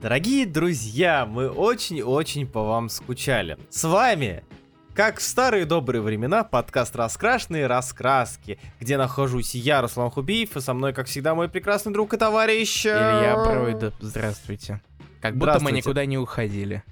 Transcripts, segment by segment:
Дорогие друзья, мы очень-очень по вам скучали. С вами, как в старые добрые времена, подкаст «Раскрашенные раскраски», где нахожусь я, Руслан Хубиев, и со мной, как всегда, мой прекрасный друг и товарищ... Илья Бройда, здравствуйте. Как будто мы никуда не уходили.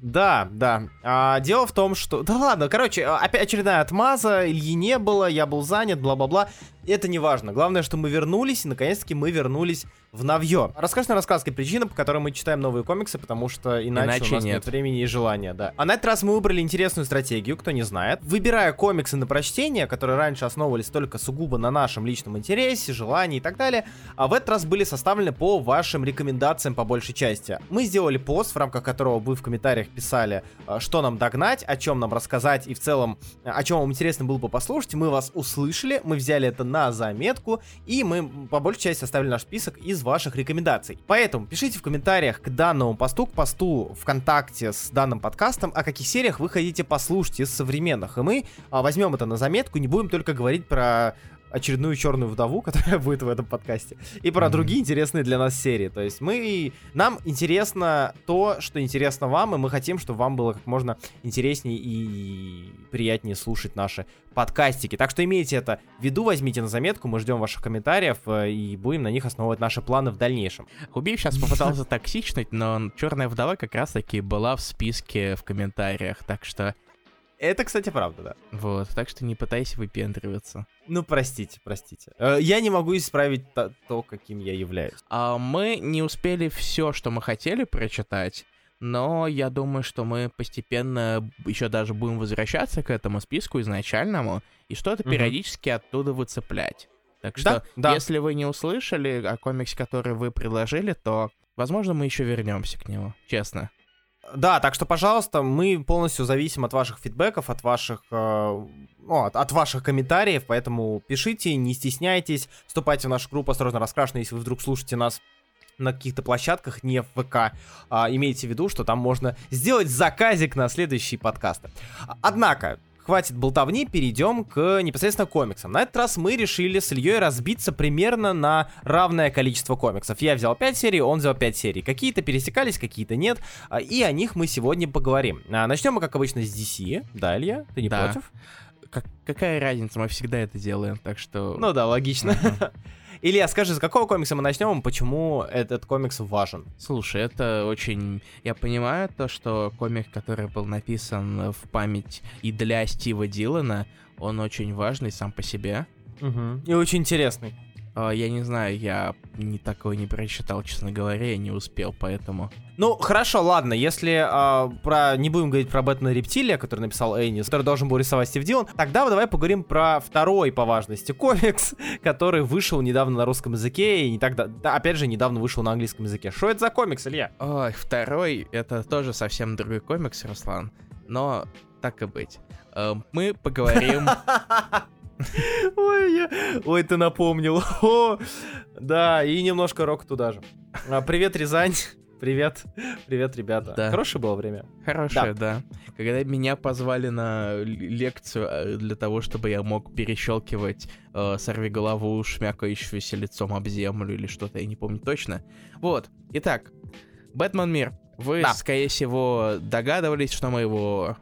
Да, да. А, дело в том, что... Да ладно, короче, опять очередная отмаза, Ильи не было, я был занят, бла-бла-бла. Это не важно. Главное, что мы вернулись, и наконец-таки мы вернулись в Навье. Расскажешь на рассказке причина, по которой мы читаем новые комиксы, потому что иначе, иначе у нас нет. нет времени и желания, да. А на этот раз мы выбрали интересную стратегию, кто не знает. Выбирая комиксы на прочтение, которые раньше основывались только сугубо на нашем личном интересе, желании и так далее, а в этот раз были составлены по вашим рекомендациям по большей части. Мы сделали пост, в рамках которого вы в комментариях писали, э, что нам догнать, о чем нам рассказать и в целом, э, о чем вам интересно было бы послушать. Мы вас услышали, мы взяли это на заметку, и мы по большей части составили наш список из ваших рекомендаций. Поэтому пишите в комментариях к данному посту, к посту ВКонтакте с данным подкастом, о каких сериях вы хотите послушать из современных. И мы а, возьмем это на заметку, не будем только говорить про очередную черную вдову, которая будет в этом подкасте, и про mm-hmm. другие интересные для нас серии. То есть мы, нам интересно то, что интересно вам, и мы хотим, чтобы вам было как можно интереснее и приятнее слушать наши подкастики. Так что имейте это в виду, возьмите на заметку, мы ждем ваших комментариев э, и будем на них основывать наши планы в дальнейшем. Хубиев сейчас попытался токсичнуть, но черная вдова как раз-таки была в списке в комментариях, так что это, кстати, правда, да. Вот, так что не пытайся выпендриваться. Ну, простите, простите. Э, я не могу исправить то, то каким я являюсь. А мы не успели все, что мы хотели прочитать, но я думаю, что мы постепенно еще даже будем возвращаться к этому списку изначальному и что-то угу. периодически оттуда выцеплять. Так что, да, да. если вы не услышали о комиксе, который вы предложили, то, возможно, мы еще вернемся к нему, честно. Да, так что, пожалуйста, мы полностью зависим от ваших фидбэков, от ваших, э, ну, от, от ваших комментариев, поэтому пишите, не стесняйтесь, вступайте в нашу группу «Осторожно раскрашено», если вы вдруг слушаете нас на каких-то площадках, не в ВК, а, имейте в виду, что там можно сделать заказик на следующие подкасты. Однако, хватит болтовни, перейдем к непосредственно комиксам. На этот раз мы решили с Ильей разбиться примерно на равное количество комиксов. Я взял 5 серий, он взял 5 серий. Какие-то пересекались, какие-то нет, а, и о них мы сегодня поговорим. А, начнем мы, как обычно, с DC. Да, Илья, ты не да. против? Как, какая разница, мы всегда это делаем, так что... Ну да, логично. Uh-huh. Илья, скажи, с какого комикса мы начнем и почему этот комикс важен? Слушай, это очень... Я понимаю то, что комик, который был написан в память и для Стива Дилана, он очень важный сам по себе. Угу. И очень интересный. А, я не знаю, я не такого не прочитал, честно говоря, я не успел, поэтому. Ну, хорошо, ладно, если а, про не будем говорить про Бэтмена Рептилия, который написал Эннис, который должен был рисовать Стив Дилан, тогда давай поговорим про второй по важности комикс, который вышел недавно на русском языке и не так, да, опять же, недавно вышел на английском языке. Что это за комикс, Илья? Ой, второй, это тоже совсем другой комикс, Руслан, но так и быть. Э, мы поговорим Ой, я... Ой, ты напомнил. О, да, и немножко рок туда же. А, привет, Рязань. Привет, привет, ребята. Да. Хорошее было время. Хорошее, да. да. Когда меня позвали на лекцию э, для того, чтобы я мог перещелкивать э, сорви голову, шмякающуюся лицом об землю или что-то, я не помню точно. Вот. Итак, Бэтмен Мир. Вы, да. скорее всего, догадывались, что мы его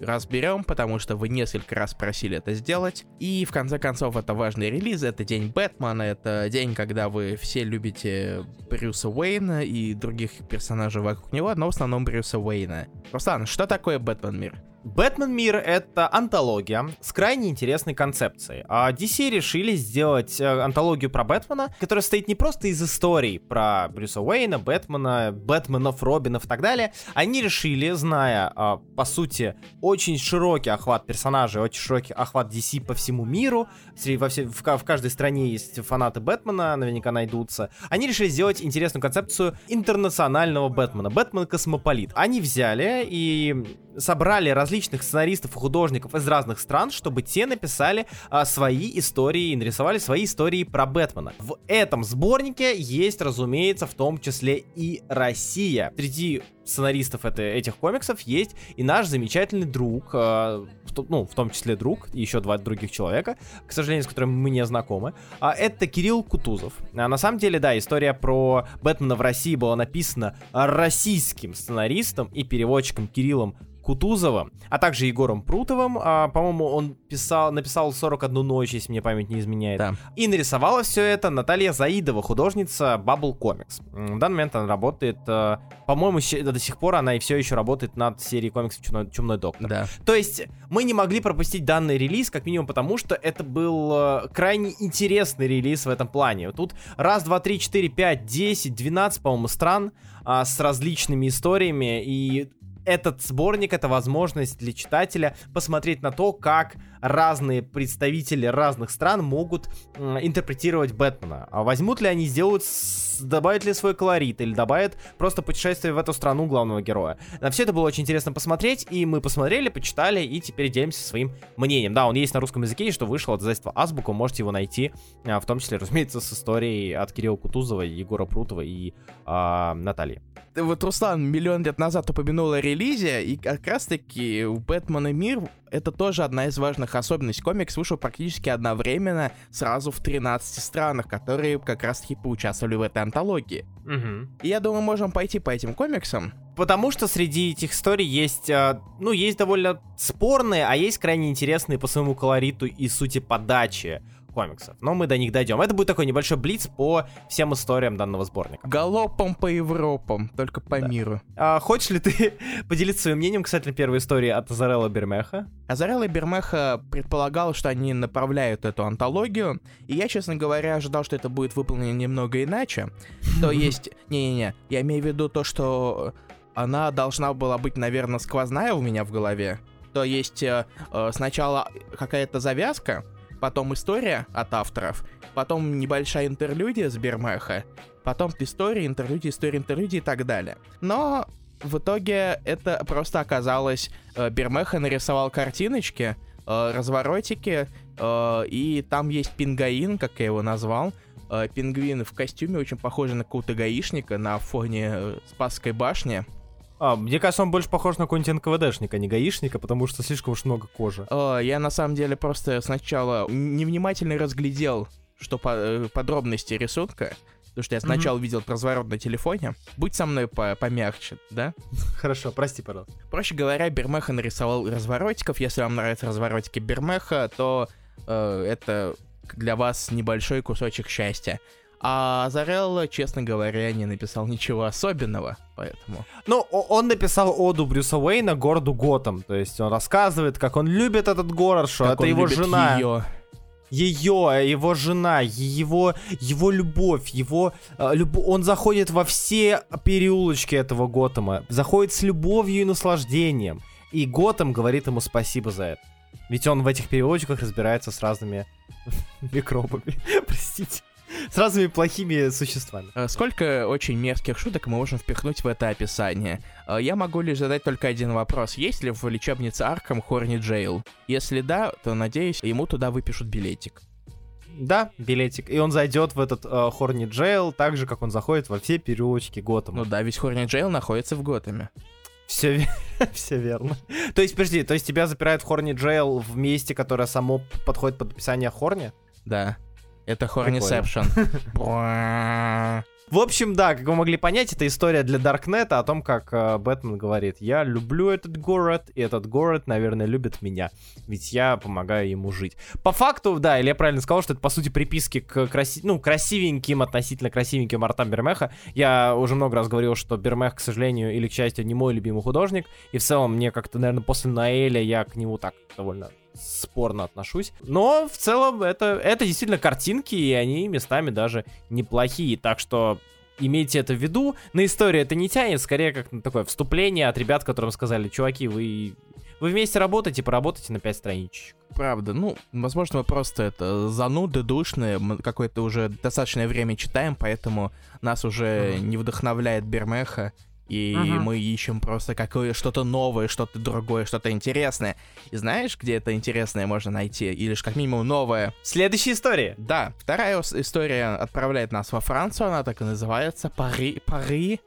разберем, потому что вы несколько раз просили это сделать. И в конце концов, это важный релиз, это день Бэтмена, это день, когда вы все любите Брюса Уэйна и других персонажей вокруг него, но в основном Брюса Уэйна. Руслан, что такое Бэтмен мир? Бэтмен Мир — это антология с крайне интересной концепцией. А DC решили сделать э, антологию про Бэтмена, которая состоит не просто из историй про Брюса Уэйна, Бэтмена, Бэтменов, Робинов и так далее. Они решили, зная, а, по сути, очень широкий охват персонажей, очень широкий охват DC по всему миру, во все, в, в каждой стране есть фанаты Бэтмена, наверняка найдутся, они решили сделать интересную концепцию интернационального Бэтмена. Бэтмен космополит. Они взяли и собрали раз различных сценаристов и художников из разных стран, чтобы те написали а, свои истории и нарисовали свои истории про Бэтмена. В этом сборнике есть, разумеется, в том числе и Россия. Среди сценаристов это, этих комиксов есть и наш замечательный друг, э, в, ну, в том числе друг, и еще два других человека, к сожалению, с которыми мы не знакомы. А это Кирилл Кутузов. А на самом деле, да, история про Бэтмена в России была написана российским сценаристом и переводчиком Кириллом Кутузовым, а также Егором Прутовым. А, по-моему, он писал, написал 41 ночь, если мне память не изменяет. Да. И нарисовала все это Наталья Заидова, художница Bubble Comics. В данный момент она работает, э, по-моему, до сих пор она и все еще работает над серией комиксов Чумной, Чумной доктор. Да. То есть мы не могли пропустить данный релиз, как минимум потому, что это был э, крайне интересный релиз в этом плане. Тут раз, два, три, четыре, пять, десять, двенадцать, по-моему, стран а, с различными историями, и этот сборник — это возможность для читателя посмотреть на то, как разные представители разных стран могут интерпретировать Бэтмена. А возьмут ли они, сделают, добавят ли свой колорит, или добавят просто путешествие в эту страну главного героя. На все это было очень интересно посмотреть, и мы посмотрели, почитали, и теперь делимся своим мнением. Да, он есть на русском языке, и что вышел от издательства Азбука, можете его найти, в том числе, разумеется, с историей от Кирилла Кутузова, Егора Прутова и э, Натальи вот Руслан миллион лет назад упомянул о релизе, и как раз-таки у Бэтмена мир это тоже одна из важных особенностей. Комикс вышел практически одновременно сразу в 13 странах, которые как раз-таки поучаствовали в этой антологии. Угу. И я думаю, можем пойти по этим комиксам. Потому что среди этих историй есть, а, ну, есть довольно спорные, а есть крайне интересные по своему колориту и сути подачи комиксов. Но мы до них дойдем. Это будет такой небольшой блиц по всем историям данного сборника. Галопом по Европам, только по да. миру. А, хочешь ли ты поделиться своим мнением касательно первой истории от Азарелла Бермеха? Азарелла Бермеха предполагал, что они направляют эту антологию, и я, честно говоря, ожидал, что это будет выполнено немного иначе. То есть, не-не-не, я имею в виду то, что она должна была быть, наверное, сквозная у меня в голове. То есть э, э сначала какая-то завязка, потом история от авторов, потом небольшая интерлюдия с Бермеха, потом история, интерлюдия, история, интерлюдия и так далее. Но в итоге это просто оказалось... Э, Бермеха нарисовал картиночки, э, разворотики, э, и там есть пингаин, как я его назвал, э, пингвин в костюме, очень похожий на какого-то гаишника на фоне э, Спасской башни. А, мне кажется, он больше похож на какого-нибудь НКВДшника, а не гаишника, потому что слишком уж много кожи. О, я на самом деле просто сначала невнимательно разглядел, что по э, подробности рисунка, потому что я сначала mm-hmm. видел разворот на телефоне. Будь со мной по помягче, да? Хорошо, прости, пожалуйста. Проще говоря, Бермеха нарисовал разворотиков. Если вам нравятся разворотики Бермеха, то э, это для вас небольшой кусочек счастья. А Зарелла, честно говоря, не написал ничего особенного, поэтому... Ну, он написал оду Брюса Уэйна городу Готэм, то есть он рассказывает, как он любит этот город, что как это его жена. Ее ее, его жена, его, его любовь, его, э, люб... он заходит во все переулочки этого Готэма, заходит с любовью и наслаждением, и Готэм говорит ему спасибо за это. Ведь он в этих переулочках разбирается с разными микробами, простите с разными плохими существами. Э, сколько очень мерзких шуток мы можем впихнуть в это описание? Э, я могу лишь задать только один вопрос. Есть ли в лечебнице Арком Хорни Джейл? Если да, то, надеюсь, ему туда выпишут билетик. Да, билетик. И он зайдет в этот э, Хорни Джейл так же, как он заходит во все переулочки Готэма. Ну да, ведь Хорни Джейл находится в Готэме. Все, все верно. То есть, подожди, то есть тебя запирают в Хорни Джейл в месте, которое само подходит под описание Хорни? Да. Это Хорнисепшн. В общем, да, как вы могли понять, это история для Даркнета о том, как э, Бэтмен говорит, я люблю этот город, и этот город, наверное, любит меня, ведь я помогаю ему жить. По факту, да, или я правильно сказал, что это, по сути, приписки к краси... ну, красивеньким, относительно красивеньким артам Бермеха. Я уже много раз говорил, что Бермех, к сожалению, или к счастью, не мой любимый художник, и в целом мне как-то, наверное, после Наэля я к нему так довольно спорно отношусь. Но в целом это, это действительно картинки, и они местами даже неплохие. Так что имейте это в виду. На историю это не тянет, скорее как на такое вступление от ребят, которым сказали, чуваки, вы, вы вместе работаете, поработайте на 5 страничек. Правда, ну, возможно, мы просто это зануды душные, мы какое-то уже достаточное время читаем, поэтому нас уже uh-huh. не вдохновляет Бермеха, И Мгм. мы ищем просто какое что-то новое, что-то другое, что-то интересное. И знаешь, где это интересное можно найти? Или ж как минимум новое? Следующая история. Да, вторая история отправляет нас во Францию, она так и называется. Пари... Пари...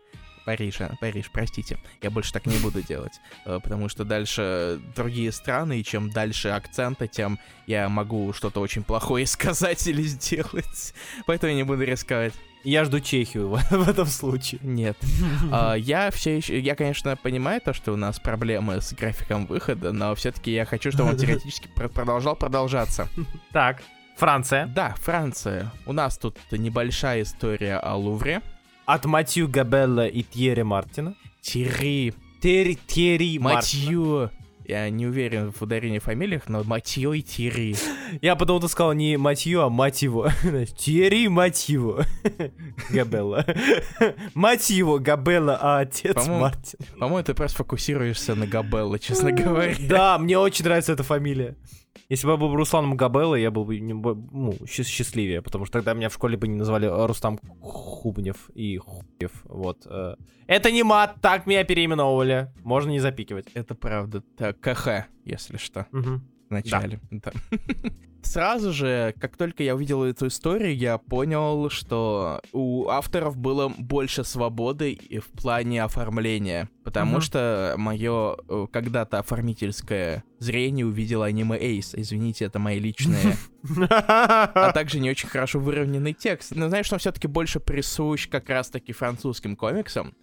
Париж, а, Париж, простите. Я больше так не буду делать. э, Потому что дальше другие страны, и чем дальше акцента, тем я могу что-то очень плохое сказать или сделать. Поэтому я не буду рисковать. Я жду Чехию в, в этом случае. Нет. А, Я все еще... Я, конечно, понимаю то, что у нас проблемы с графиком выхода, но все-таки я хочу, чтобы он теоретически пр- продолжал продолжаться. Так, Франция. Да, Франция. У нас тут небольшая история о Лувре. От Матью Габелла и Тьерри Мартина. Тири, Терри, Терри Мартина. Матью. Я не уверен в ударении фамилиях, но Матьё и Тири. Я потому-то сказал не Матью, а мать его. Терри мать его. Габелла. Мать его, Габелла, а отец По-моему, Мартин. По-моему, ты просто фокусируешься на Габелло, честно говоря. Да, мне очень нравится эта фамилия. Если бы я был Русланом Габелло, я был бы ну, счаст- счастливее, потому что тогда меня в школе бы не назвали э, Рустам Хубнев и Хуев. Вот. э. Это не мат, так меня переименовывали. Можно не запикивать. Это правда. Так, КХ, если что. Мгм. в начале. Да. Сразу же, как только я увидел эту историю, я понял, что у авторов было больше свободы и в плане оформления. Потому Мгм. что мое э, когда-то оформительское зрение увидело аниме Ace. Извините, это мои личные. А также не очень хорошо выровненный текст. Но знаешь, что он все-таки больше присущ как раз-таки французским комиксам.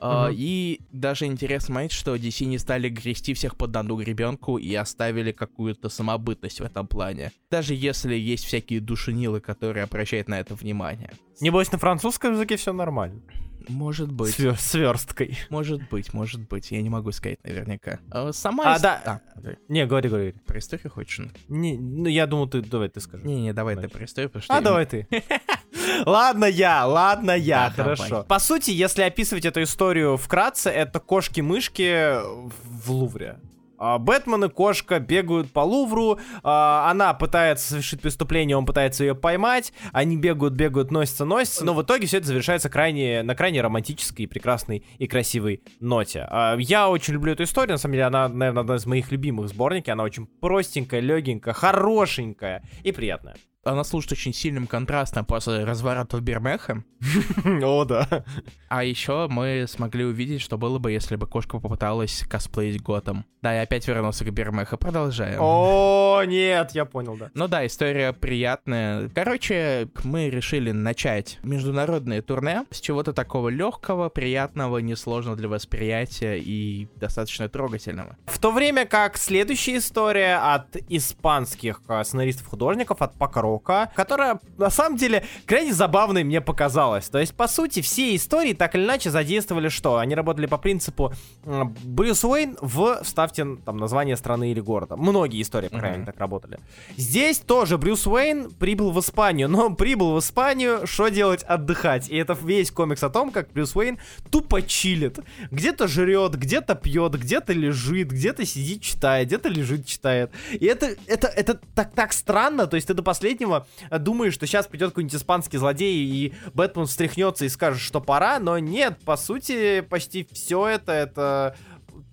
Мгм. И даже интересно момент, что DC не стали грести всех под одну гребенку и оставили какую-то самобытность в этом плане. Даже если есть всякие душенилы, которые обращают на это внимание. Небось, на французском языке все нормально. Может быть, Свер- Сверсткой. может быть, может быть. Я не могу сказать наверняка. А, Сама... А, да. давай. Не, говори, говори. Про историю хочешь? Не, ну, я думал, ты, давай ты скажи. Не-не, давай Значит. ты про историю, потому что... А, я- давай ты. Ладно я, ладно я, Да, давай. хорошо. По сути, если описывать эту историю вкратце, это кошки-мышки в Лувре. А, Бэтмен и кошка бегают по Лувру, а, она пытается совершить преступление, он пытается ее поймать, они бегают, бегают, носятся, носятся, но в итоге все это завершается крайне, на крайне романтической, прекрасной и красивой ноте. А, Я очень люблю эту историю, на самом деле она, наверное, одна из моих любимых сборников, она очень простенькая, легенькая, хорошенькая и приятная. Она служит очень сильным контрастом после разворота Бермеха. О, да. А еще мы смогли увидеть, что было бы, если бы кошка попыталась косплеить Готом. Да, я опять вернулся к Бермеха. Продолжаем. О, нет, я понял, да. Ну да, история приятная. Короче, мы решили начать международное турне с чего-то такого легкого, приятного, несложного для восприятия и достаточно трогательного. В то время как следующая история от испанских а, сценаристов-художников, от Пака Рока, которая на самом деле крайне забавной мне показалась. То есть, по сути, все истории так или иначе задействовали что? Они работали по принципу Брюс Уэйн в, вставьте там название страны или города. Многие истории, по крайней мере, так работали. Здесь тоже Брюс Уэйн прибыл в Испанию, но прибыл в Испанию, что делать? Отдыхать. И это весь комикс о том, как Брюс Уэйн тупо чилит. Где-то жрет, где-то пьет, где-то лежит, где-то сидит, читает, где-то лежит, читает. И это, это, это так, так странно, то есть ты до последнего э, думаешь, что сейчас придет какой-нибудь испанский злодей, и Бэтмен встряхнется и скажет, что пора, но нет, по сути, почти все это, это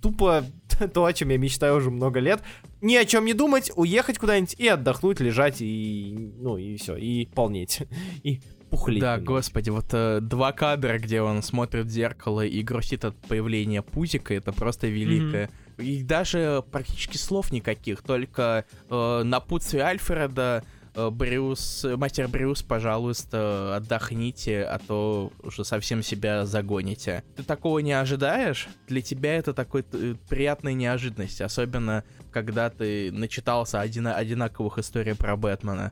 тупо то, о чем я мечтаю уже много лет. Ни о чем не думать, уехать куда-нибудь и отдохнуть, лежать, и, ну, и все, и полнеть, и пухлеть. Да, немного. господи, вот э, два кадра, где он смотрит в зеркало и грустит от появления пузика, это просто великое. И даже практически слов никаких, только э, напутствие Альфреда, Брюс, мастер Брюс, пожалуйста, отдохните, а то уже совсем себя загоните. Ты такого не ожидаешь? Для тебя это такой э, приятная неожиданность, особенно когда ты начитался одина- одинаковых историй про Бэтмена,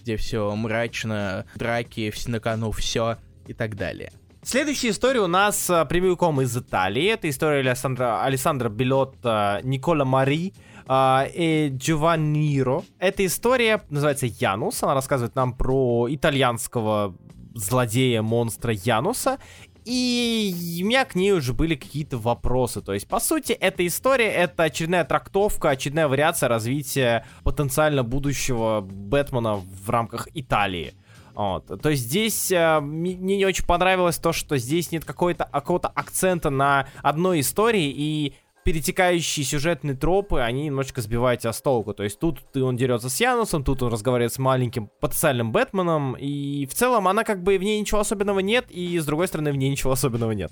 где все мрачно, драки, на кону, все и так далее. Следующая история у нас а, прямиком из Италии. Это история Алессандра, Алессандра Белотта, Никола Мари а, и Джованниро. Эта история называется Янус. Она рассказывает нам про итальянского злодея, монстра Януса. И у меня к ней уже были какие-то вопросы. То есть, по сути, эта история — это очередная трактовка, очередная вариация развития потенциально будущего Бэтмена в рамках Италии. Вот. То есть здесь э, мне не очень понравилось то, что здесь нет какой-то какого-то акцента на одной истории, и перетекающие сюжетные тропы, они немножечко сбивают тебя с толку. То есть тут он дерется с Янусом, тут он разговаривает с маленьким потенциальным Бэтменом, и в целом она как бы в ней ничего особенного нет, и с другой стороны в ней ничего особенного нет.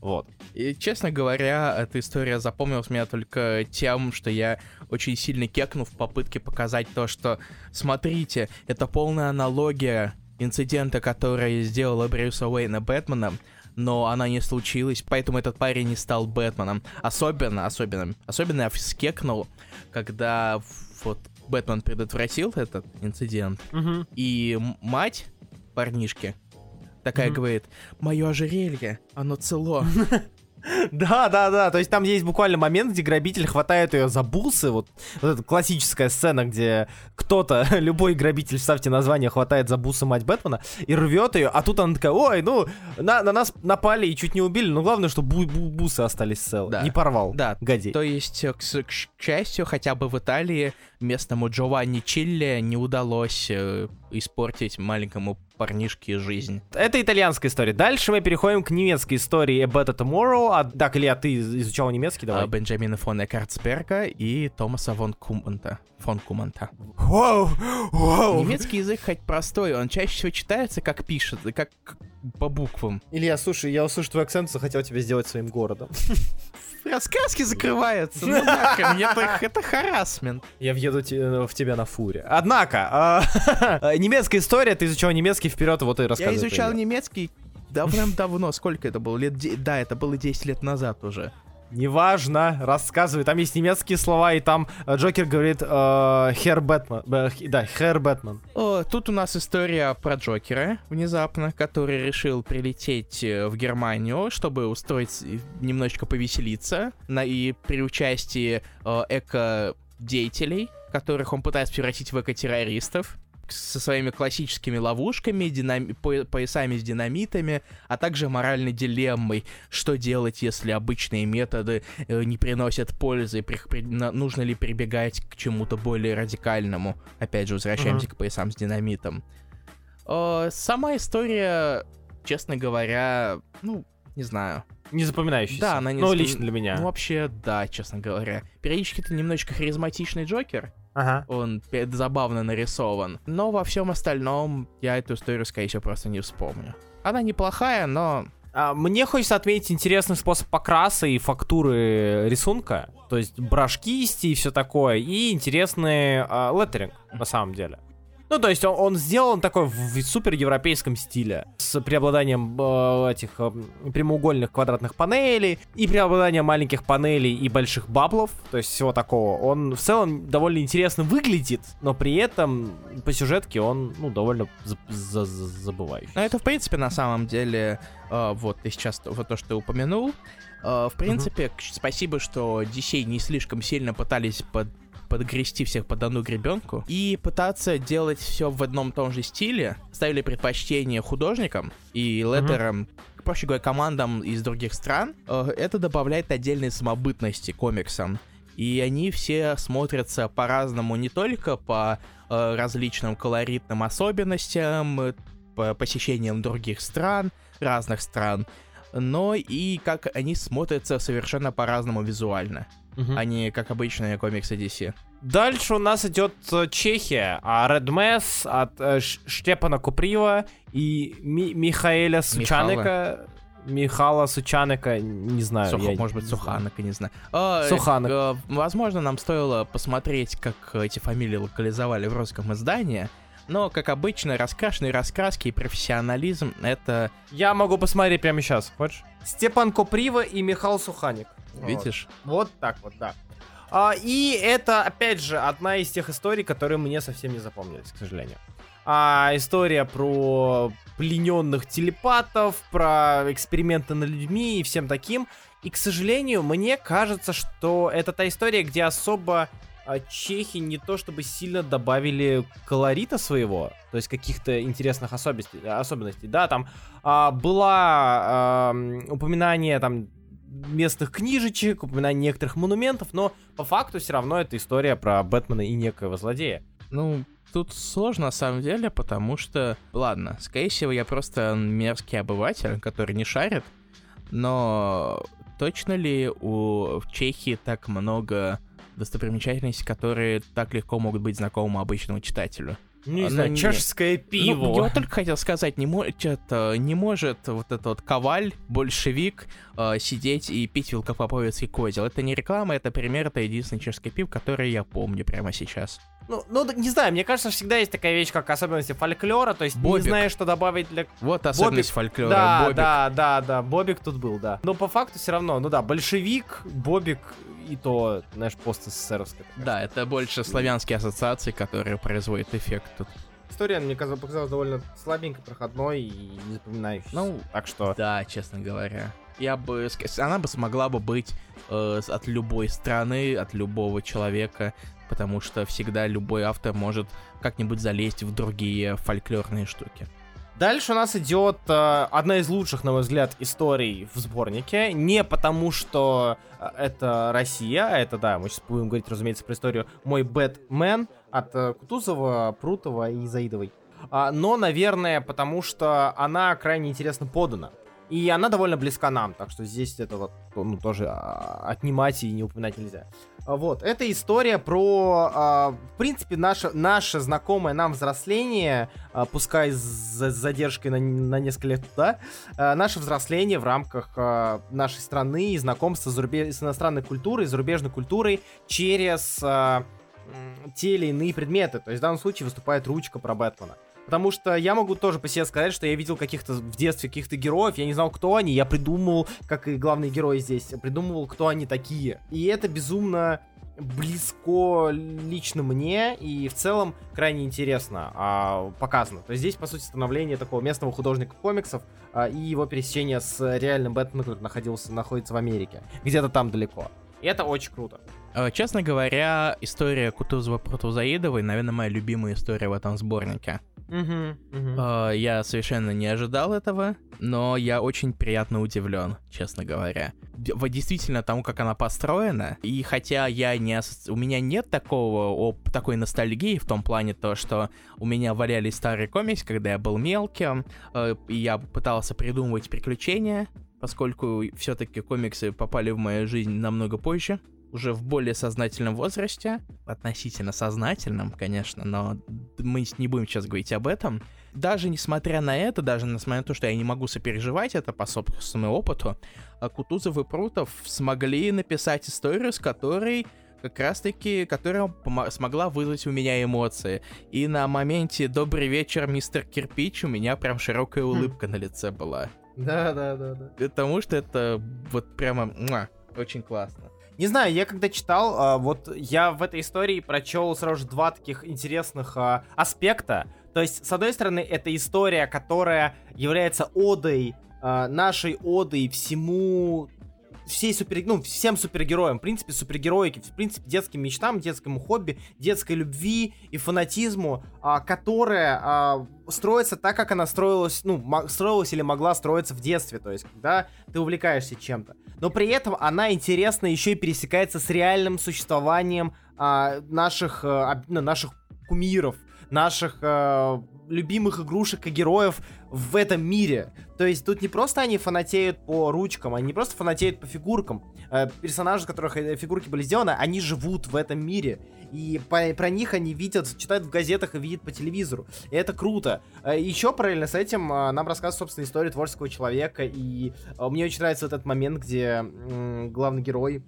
Вот. И, честно говоря, эта история запомнилась меня только тем, что я очень сильно кекнул в попытке показать то, что, смотрите, это полная аналогия инцидента, который сделала Брюса Уэйна Бэтменом, но она не случилась, поэтому этот парень не стал Бэтменом. Особенно, особенно, особенно я скекнул, когда вот Бэтмен предотвратил этот инцидент, Угу. и мать парнишки такая Мгм. говорит, мое ожерелье, оно цело. Да, да, да. То есть там есть буквально момент, где грабитель хватает ее за бусы. Вот, вот эта классическая сцена, где кто-то, любой грабитель, ставьте название, хватает за бусы мать Бэтмена и рвет ее. А тут она такая, ой, ну, на, на нас напали и чуть не убили. Но главное, что бу- бу- бусы остались целы. Да. Не порвал. Да, Гадей. То есть, э, к, к к счастью, хотя бы в Италии местному Джованни Чилли не удалось э, испортить маленькому парнишке жизнь. Это итальянская история. Дальше мы переходим к немецкой истории A Better Tomorrow. А, так, Илья, ты изучал немецкий, давай. А, Бенджамина фон Эккартсберга и Томаса фон Куманта. Фон Куманта. Вау, вау. Немецкий язык хоть простой, он чаще всего читается как пишется, как как по буквам. Илья, слушай, я услышал твой акцент, захотел тебя сделать своим городом. Рассказки закрываются, ну нахрен, это, это харасмент. Я въеду те- в тебя на фуре. Однако, а, немецкая история, ты изучал немецкий вперед, вот и рассказывай. Я изучал про неё. немецкий давным-давно, сколько это было? Лет де- Да, это было 10 лет назад уже. Неважно, рассказывай. Там есть немецкие слова, и там э, Джокер говорит э, Хер Бэтмен. да, Хер Бэтмен. Тут у нас история про Джокера, внезапно, который решил прилететь э, в Германию, чтобы устроить немножечко повеселиться, на, и при участии эко-деятелей, которых он пытается превратить в эко-террористов, со своими классическими ловушками, динами- по- поясами с динамитами, а также моральной дилеммой, что делать, если обычные методы э, не приносят пользы, при- при- нужно ли прибегать к чему-то более радикальному. Опять же, возвращаемся к поясам с динамитом. Э, сама история, честно говоря, ну, не знаю. Не запоминающийся. Да, она не Ну, запом- лично для меня. Ну, вообще, да, честно говоря. Периодически это немножечко харизматичный Джокер, Ага. он забавно нарисован. Но во всем остальном я эту историю, скорее всего, просто не вспомню. Она неплохая, но А, мне хочется отметить интересный способ покраса и фактуры рисунка. То есть браш кисти и все такое. И интересный а, леттеринг, на самом деле. Ну, то есть он, он сделан такой в, супер европейском стиле. С преобладанием э, этих э, прямоугольных квадратных панелей. И преобладанием маленьких панелей и больших баблов. То есть всего такого. Он в целом довольно интересно выглядит. Но при этом по сюжетке он, ну, довольно за- за- за- забывающий. Ну, это, в принципе, на самом деле, э, вот ты сейчас, вот то, что ты упомянул, э, в принципе, к- спасибо, что DC не слишком сильно пытались под подгрести всех под одну гребенку и пытаться делать все в одном том же стиле, ставили предпочтение художникам и леттерам, проще говоря, командам из других стран, э, это добавляет отдельной самобытности комиксам. И они все смотрятся по-разному не только по э, различным колоритным особенностям, э, по посещениям других стран, разных стран, но и как они смотрятся совершенно по-разному визуально, Мгм. а не как обычные комиксы DC. Дальше у нас идет э, Чехия, а Red Mess от э, Штепана Куприва и Ми- Михаэля Сучанека. Михала Сучанека, не знаю. Суха- я может быть, не знаю. Суханок, я не знаю. А, Суханок. э, возможно, нам стоило посмотреть, как эти фамилии локализовали в русском издании. Но, как обычно, раскрашенные раскраски и профессионализм — это, Я могу посмотреть прямо сейчас, хочешь? Степан Куприва и Михаил Суханик. Видишь, Вот так вот, да. А, и это, опять же, одна из тех историй, которые мне совсем не запомнились, к сожалению. А, история про плененных телепатов, про эксперименты над людьми и всем таким. И, к сожалению, мне кажется, что это та история, где особо а, чехи не то чтобы сильно добавили колорита своего, то есть каких-то интересных особенностей. особенностей. Да, там а, была ам, упоминание там местных книжечек, упоминание некоторых монументов, но по факту все равно это история про Бэтмена и некоего злодея. Ну, тут сложно на самом деле, потому что, ладно, скорее всего, я просто мерзкий обыватель, который не шарит, но точно ли у в Чехии так много достопримечательностей, которые так легко могут быть знакомы обычному читателю? Не знаю, чешское пиво. Ну, я вот только хотел сказать, не, мо- чё-то не может вот этот вот коваль, большевик, э, сидеть и пить велкопоповецкий козел. Это не реклама, это пример, это единственный чешский пив, который я помню прямо сейчас. Ну, ну, не знаю, мне кажется, всегда есть такая вещь, как особенности фольклора, то есть Бобик. не знаешь, что добавить для... Вот особенность фольклора. да, Бобик. да, да, да, Бобик тут был, да. Но по факту все равно, ну да, большевик, Бобик и то, знаешь, пост СССРовская. такая Да, это больше славянские ассоциации, которые производят эффект тут. История мне казалось, показалась довольно слабенькой, проходной и не запоминающейся. Ну, так что... Да, честно говоря. Я бы... Она бы смогла бы быть э, от любой страны, от любого человека, потому что всегда любой автор может как-нибудь залезть в другие фольклорные штуки. Дальше у нас идет э, одна из лучших, на мой взгляд, историй в сборнике. Не потому, что э, это Россия, а это, да, мы сейчас будем говорить, разумеется, про историю «Мой Бэтмен» от э, Кутузова, Прутова и Заидовой. А, но, наверное, потому что она крайне интересно подана. И она довольно близка нам, так что здесь это вот ну, тоже а, отнимать и не упоминать нельзя. А, Вот, это история про, а, в принципе, наше, наше знакомое нам взросление, а, пускай с за- с задержкой на, на несколько лет туда, наше взросление в рамках нашей страны и знакомства с, зарубе- с иностранной культурой, зарубежной культурой через те или иные предметы. То есть в данном случае выступает ручка про Бэтмена. Потому что я могу тоже по себе сказать, что я видел каких-то в детстве каких-то героев, я не знал, кто они, я придумывал, как и главные герои здесь, придумывал, кто они такие. И это безумно близко лично мне и в целом крайне интересно а, показано. То есть здесь, по сути, становление такого местного художника комиксов а, и его пересечение с реальным Бэтменом, который находился, находится в Америке. Где-то там далеко. И это очень круто. Э, Честно говоря, история Кутузова против Заидовой, наверное, моя любимая история в этом сборнике. Э, Я совершенно не ожидал этого, но я очень приятно удивлен, честно говоря. Действительно тому, как она построена, и хотя я не асоци- у меня нет такого оп- такой ностальгии в том плане то, что у меня валялись старые комиксы, когда я был мелким, э, и я пытался придумывать приключения, поскольку все-таки комиксы попали в мою жизнь намного позже, уже в более сознательном возрасте, относительно сознательном, конечно, но мы не будем сейчас говорить об этом. Даже несмотря на это, даже несмотря на то, что я не могу сопереживать это по собственному опыту, а Кутузов и Прутов смогли написать историю, с которой как раз-таки, которая смогла вызвать у меня эмоции. И на моменте «Добрый вечер, мистер Кирпич» у меня прям широкая улыбка на лице была. Да, да, да, да. Потому что это вот прямо муа, очень классно. Не знаю, я когда читал, а, вот я в этой истории прочел сразу же два таких интересных а, аспекта. То есть, с одной стороны, это история, которая является одой, а, нашей одой всему всей супер, ну, всем супергероям, в принципе, супергероике, в принципе, детским мечтам, детскому хобби, детской любви и фанатизму, а, которая а, строится так, как она строилась, ну, строилась или могла строиться в детстве, то есть, когда ты увлекаешься чем-то. Но при этом она интересно еще и пересекается с реальным существованием а, наших, а, ну, наших кумиров, наших а, любимых игрушек и героев в этом мире. То есть тут не просто они фанатеют по ручкам, они не просто фанатеют по фигуркам. Э, персонажи, которых э, фигурки были сделаны, они живут в этом мире. И по- про них они видят, читают в газетах и видят по телевизору. И это круто. Э, Еще параллельно с этим э, нам рассказывают, собственно, историю творческого человека. И э, мне очень нравится этот момент, где главный герой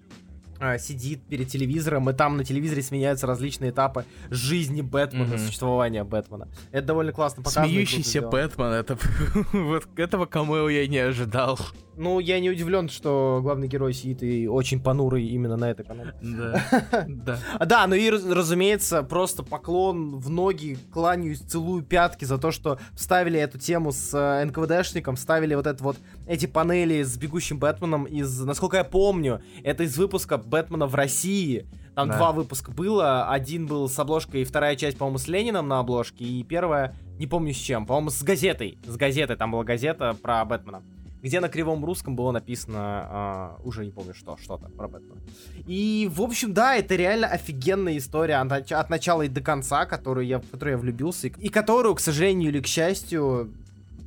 сидит перед телевизором, и там на телевизоре сменяются различные этапы жизни Бэтмена, Мгм. существования Бэтмена. Это довольно классно показано. Смеющийся. Бэтмен, это вот этого камео я не ожидал. Ну, я не удивлен, что главный герой сидит и очень понурый именно на этой канале. Да, да. Да, ну и, раз- разумеется, просто поклон в ноги, кланяюсь, целую пятки за то, что вставили эту тему с э, НКВДшником, вставили вот это вот, эти панели с бегущим Бэтменом из, насколько я помню, это из выпуска Бэтмена в России. Там Да. два выпуска было, один был с обложкой, вторая часть, по-моему, с Лениным на обложке, и первая, не помню с чем, по-моему, с газетой, с газетой, там была газета про Бэтмена где на кривом русском было написано, а, уже не помню что, что-то про Бэтмена. И, в общем, да, это реально офигенная история от, от начала и до конца, которую я, в которую я влюбился, и, и которую, к сожалению или к счастью,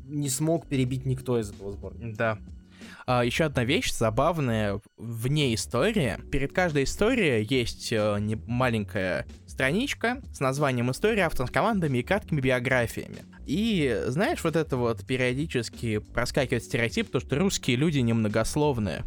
не смог перебить никто из этого сборника. Да. А, еще одна вещь забавная вне истории. Перед каждой историей есть э, не- маленькая страничка с названием истории, автором с командами и краткими биографиями. И знаешь, вот это вот периодически проскакивает стереотип, то, что русские люди немногословные.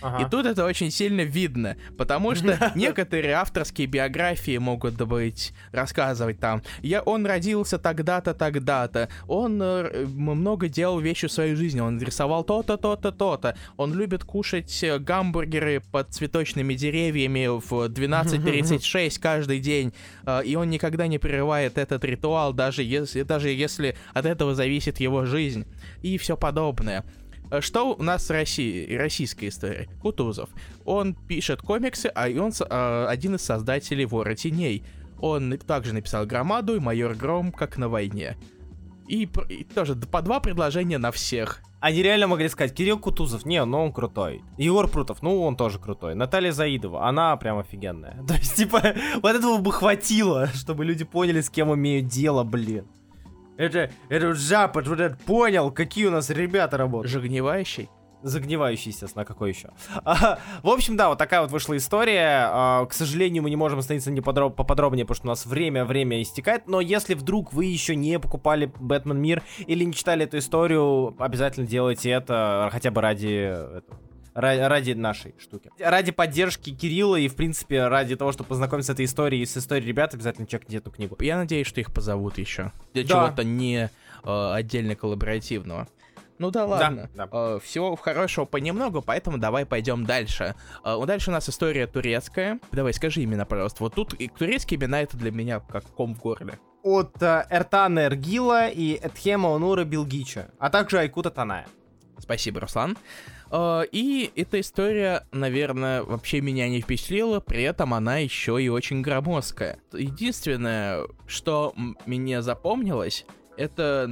Ага. И тут это очень сильно видно, потому что некоторые авторские биографии могут быть рассказывать там. Я, он родился тогда-то, тогда-то. Он э, много делал вещи в своей жизни. Он рисовал то-то, то-то, то-то. Он любит кушать э, гамбургеры под цветочными деревьями в 12.36 каждый день. Э, И он никогда не прерывает этот ритуал, даже если, даже если от этого зависит его жизнь. И все подобное. Э, Что у нас в России, российская история? Кутузов. Он пишет комиксы, а он э, один из создателей Вора теней. Он также написал Громаду и Майор Гром, как на войне. И, и тоже по два предложения на всех. Они реально могли сказать, Кирилл Кутузов, не, ну он крутой. Егор Прутов, ну он тоже крутой. Наталья Заидова, она прям офигенная. То есть, типа, вот этого бы хватило, чтобы люди поняли, с кем имеют дело, блин. Это, это вот Запад вот этот понял, какие у нас ребята работают. Жогневающий. Загнивающий, естественно, а какой еще? А, в общем, да, вот такая вот вышла история. А, к сожалению, мы не можем остановиться не подроб- поподробнее, потому что у нас время, время истекает. Но если вдруг вы еще не покупали Бэтмен Мир или не читали эту историю, обязательно делайте это хотя бы ради этого. Ра- Ради нашей штуки. Ради поддержки Кирилла и, в принципе, ради того, чтобы познакомиться с этой историей и с историей ребят, обязательно чекните эту книгу. Я надеюсь, что их позовут еще. Для Да. чего-то не э, отдельно коллаборативного. Ну да ладно. да. Э, всего хорошего понемногу, поэтому давай пойдем дальше. Э, вот дальше у нас история турецкая. Давай, скажи имена, пожалуйста. Вот тут и турецкие имена это для меня как ком в горле. От э, Эртана Эргила и Эдхема Онура Билгича, а также Айкута Таная. Спасибо, Руслан. Э, И эта история, наверное, вообще меня не впечатлила, при этом она еще и очень громоздкая. Единственное, что мне запомнилось, это,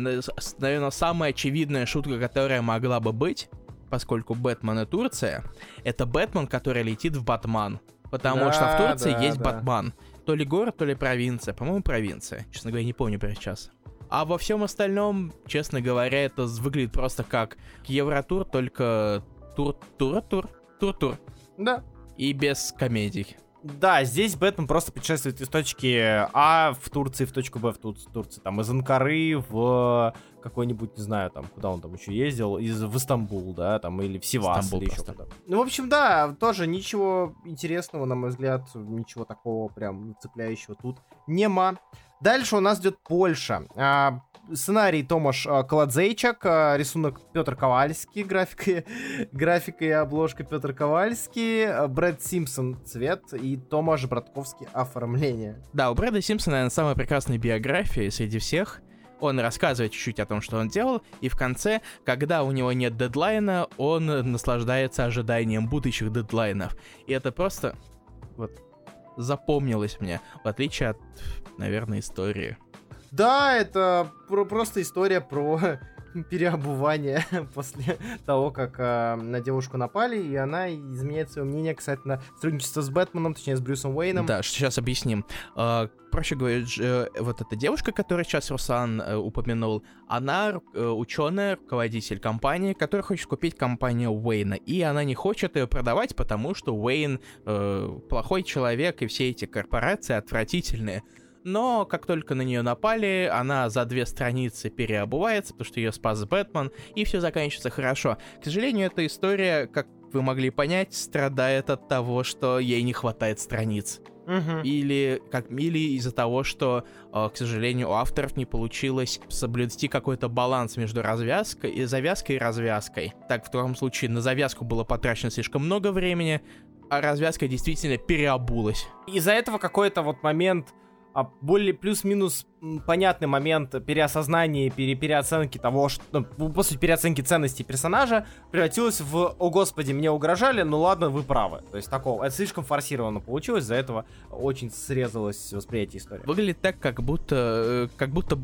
наверное, самая очевидная шутка, которая могла бы быть, поскольку Бэтмен и Турция, это Бэтмен, который летит в Батман. Потому Да, что в Турции да, есть да. Батман. То ли город, то ли провинция. По-моему, провинция. Честно говоря, не помню прямо сейчас. А во всем остальном, честно говоря, это выглядит просто как Евротур, только тур-тур-тур, тур-тур. Да. И без комедий. Да, здесь Бэтмен просто путешествует из точки А в Турции в точку Б в Тур- Турции. Там из Анкары в какой-нибудь, не знаю, там, куда он там еще ездил, из, в Истамбул, да, там, или в Сивас, Стамбул или еще просто. куда. Ну, в общем, да, тоже ничего интересного, на мой взгляд, ничего такого прям цепляющего тут нема. Дальше у нас идет Польша. А, сценарий Томаш а, Каладзейчак, а, рисунок Петр Ковальский, графика, графика и обложка Петр Ковальский, а, Брэд Симпсон цвет и Томаш Братковский оформление. Да, у Брэда Симпсона, наверное, самая прекрасная биография среди всех. Он рассказывает чуть-чуть о том, что он делал, и в конце, когда у него нет дедлайна, он наслаждается ожиданием будущих дедлайнов. И это просто вот запомнилось мне, в отличие от, наверное, истории. Да, это про- просто история про переобувание после того, как а, на девушку напали, и она изменяет свое мнение касательно сотрудничества с Бэтменом, точнее с Брюсом Уэйном. Да, сейчас объясним. А, проще говоря, э, вот эта девушка, которую сейчас Руслан э, упомянул, она ученая, руководитель компании, которая хочет купить компанию Уэйна, и она не хочет ее продавать, потому что Уэйн э, плохой человек, и все эти корпорации отвратительные. Но как только на нее напали, она за две страницы переобувается, потому что ее спас Бэтмен, и все заканчивается хорошо. К сожалению, эта история, как вы могли понять, страдает от того, что ей не хватает страниц. Мгм. Или, как, или из-за того, что, э, к сожалению, у авторов не получилось соблюсти какой-то баланс между развязкой и завязкой и развязкой. Так, в втором случае на завязку было потрачено слишком много времени, а развязка действительно переобулась. Из-за этого какой-то вот момент а, более плюс-минус понятный момент переосознания, пере, переоценки того, что, ну, после переоценки ценностей персонажа превратилось в «О господи, мне угрожали, ну ладно, вы правы». То есть такого, это слишком форсированно получилось, из-за этого очень срезалось восприятие истории. Выглядит так, как будто, э, как будто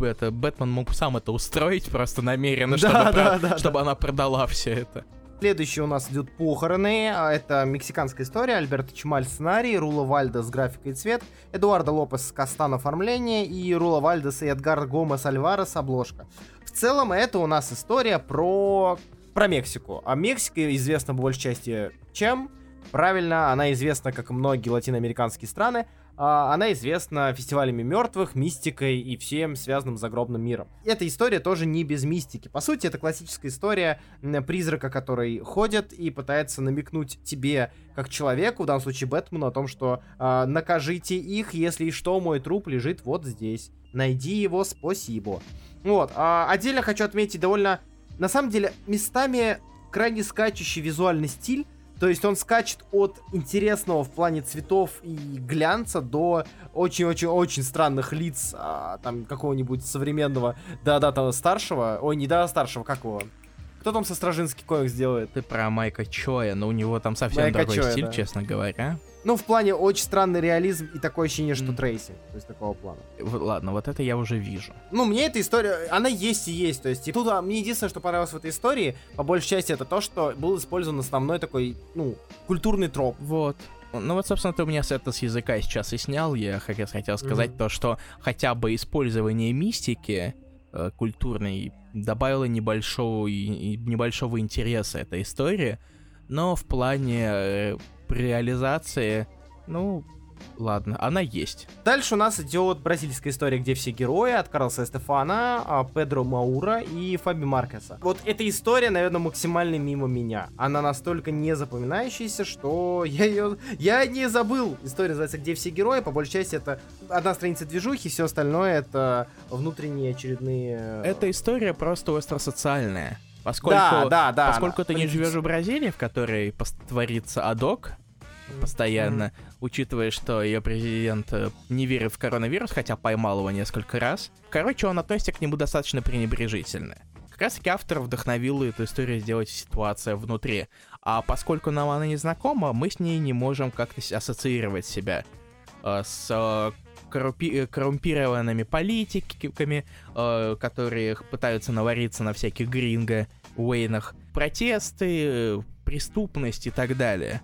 это, Бэтмен мог сам это устроить просто намеренно, чтобы, да, про... да, чтобы да. она продала все это. Следующий у нас идут похороны. А, это мексиканская история. Альберто Чемаль сценарий, Рула Вальдес графика и цвет, Эдуардо Лопес Кастан оформление и Рула Вальдес и Эдгар Гомес Альварес обложка. В целом это у нас история про про Мексику. А Мексика известна большей части чем? Правильно, она известна, как и многие латиноамериканские страны, она известна фестивалями мертвых, мистикой и всем связанным с загробным миром. Эта история тоже не без мистики. По сути, это классическая история призрака, который ходит и пытается намекнуть тебе, как человеку, в данном случае Бэтмену, о том, что э, накажите их, если что, мой труп лежит вот здесь. Найди его, спасибо. Вот. А, отдельно хочу отметить довольно, на самом деле, местами крайне скачущий визуальный стиль, то есть он скачет от интересного в плане цветов и глянца до очень-очень-очень странных лиц, а, там, какого-нибудь современного, да-да, там, старшего, ой, не да, старшего, как его? Кто там со Стражинский комикс делает? Ты про Майка Чоя, но у него там совсем Майка другой Чоя, стиль, да. честно говоря. Ну, в плане очень странный реализм и такое ощущение, что mm. Трейси. То есть такого плана. Ладно, вот это я уже вижу. Ну, мне эта история, она есть и есть. То есть, и тут а, мне единственное, что понравилось в этой истории, по большей части, это то, что был использован основной такой, ну, культурный троп. Вот. Ну вот, собственно, ты у меня это с языка сейчас и снял. Я хотел, хотел сказать mm-hmm. то, что хотя бы использование мистики э, культурной добавило небольшого, небольшого интереса этой истории, но в плане э, реализации, ну, Ладно, она есть. Дальше у нас идет бразильская история, где все герои от Карлса Эстефана, а, Педро Маура и Фаби Маркеса. Вот эта история, наверное, максимально мимо меня. Она настолько не запоминающаяся, что я ее... Я не забыл. История называется «Где все герои». По большей части это одна страница движухи, все остальное это внутренние очередные... Э, эта история просто остросоциальная. Поскольку, да, да, да, поскольку ты не живешь в Бразилии, в которой творится адок, постоянно, учитывая, что ее президент э, не верит в коронавирус, хотя поймал его несколько раз. Короче, он относится к нему достаточно пренебрежительно. Как раз таки автор вдохновил эту историю сделать ситуация внутри. А поскольку нам она не знакома, мы с ней не можем как-то ассоциировать себя э, с э, коррупи- коррумпированными политиками, э, которые пытаются навариться на всяких гринго, уэйнах, протесты, э, преступность и так далее.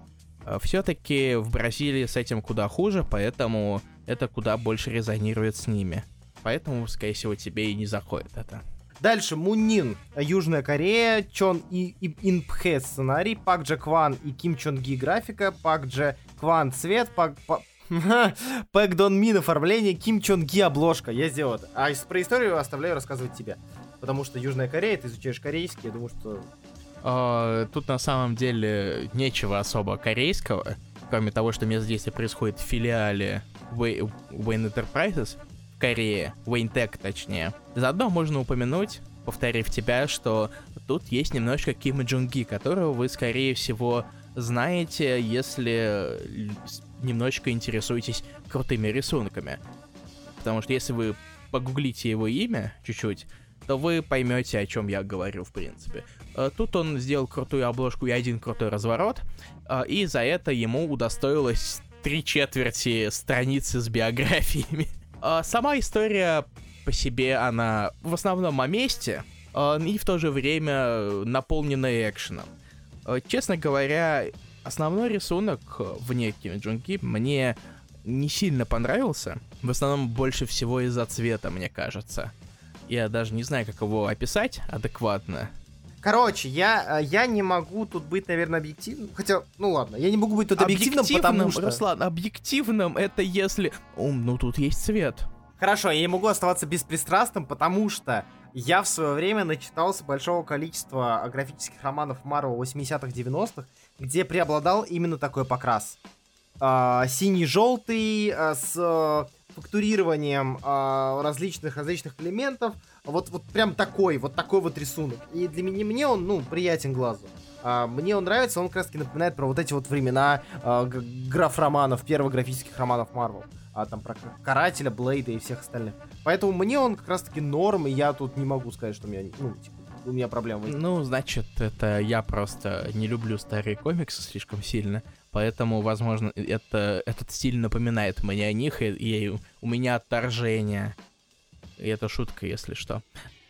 Э, все-таки в Бразилии с этим куда хуже, поэтому это куда больше резонирует с ними. Поэтому, скорее всего, тебе и не заходит это. Дальше Мунин, Южная Корея, Чон и, и Инпхе сценарий, Пак Дже Кван и Ким Чон Ги графика, Пак Дже Кван цвет, Пак... Пак... Пэк Дон Мин оформление, Ким Чон Ги обложка. Я сделал это. А про историю оставляю рассказывать тебе. Потому что Южная Корея, ты изучаешь корейский, я думаю, что Uh, тут на самом деле нечего особо корейского, кроме того, что место действия происходит в филиале Wayne Enterprises в Корее, Wayne Tech точнее. Заодно можно упомянуть, повторив тебя, что тут есть немножко Кима Джунги, которого вы, скорее всего, знаете, если немножечко интересуетесь крутыми рисунками. Потому что если вы погуглите его имя чуть-чуть, вы поймете, о чем я говорю, в принципе. Э, тут он сделал крутую обложку и один крутой разворот, э, и за это ему удостоилось три четверти страницы с биографиями. Э, сама история по себе, она в основном о месте, и в то же время наполнена экшеном. Честно говоря, основной рисунок вне Ким Джунги мне не сильно понравился. В основном больше всего из-за цвета, мне кажется. Я даже не знаю, как его описать адекватно. Короче, я, э, я не могу тут быть, наверное, объективным. Хотя, ну ладно, я не могу быть тут объективным, объективным потому что... Руслан, объективным это если... Ну, тут есть цвет. Хорошо, я не могу оставаться беспристрастным, потому что я в свое время начитался большого количества графических романов Марвел 80-х, 90-х, где преобладал именно такой покрас. А, синий-желтый, а, с фактурированием а, различных различных элементов. Вот, вот прям такой, вот такой вот рисунок. И для меня мне он, ну, приятен глазу. А, мне он нравится, он как раз таки напоминает про вот эти вот времена а, граф-романов, первых графических романов Марвел. а там про Карателя, Блейда и всех остальных. Поэтому мне он как раз-таки норм, и я тут не могу сказать, что у меня, ну, типа, у меня проблемы. Ну, значит, это я просто не люблю старые комиксы слишком сильно, поэтому, возможно, это, этот стиль напоминает мне о них, и, и у меня отторжение. И это шутка, если что.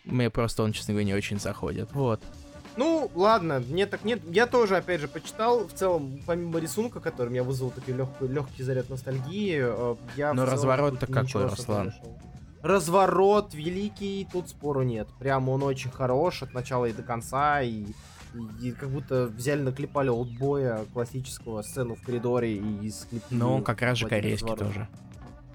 Мне просто он, честно говоря, не очень заходит. Вот. Ну, ладно, мне так нет. Я тоже, опять же, почитал. В целом, помимо рисунка, который меня вызвал такой легкий, легкий заряд ностальгии, э, я Но разворот-то какой, Руслан? Разворот великий, тут спору нет. Прям он очень хорош от начала и до конца, и, и, как будто взяли, наклепали олдбоя классического сцену в коридоре и из Ну, он как раз же корейский тоже.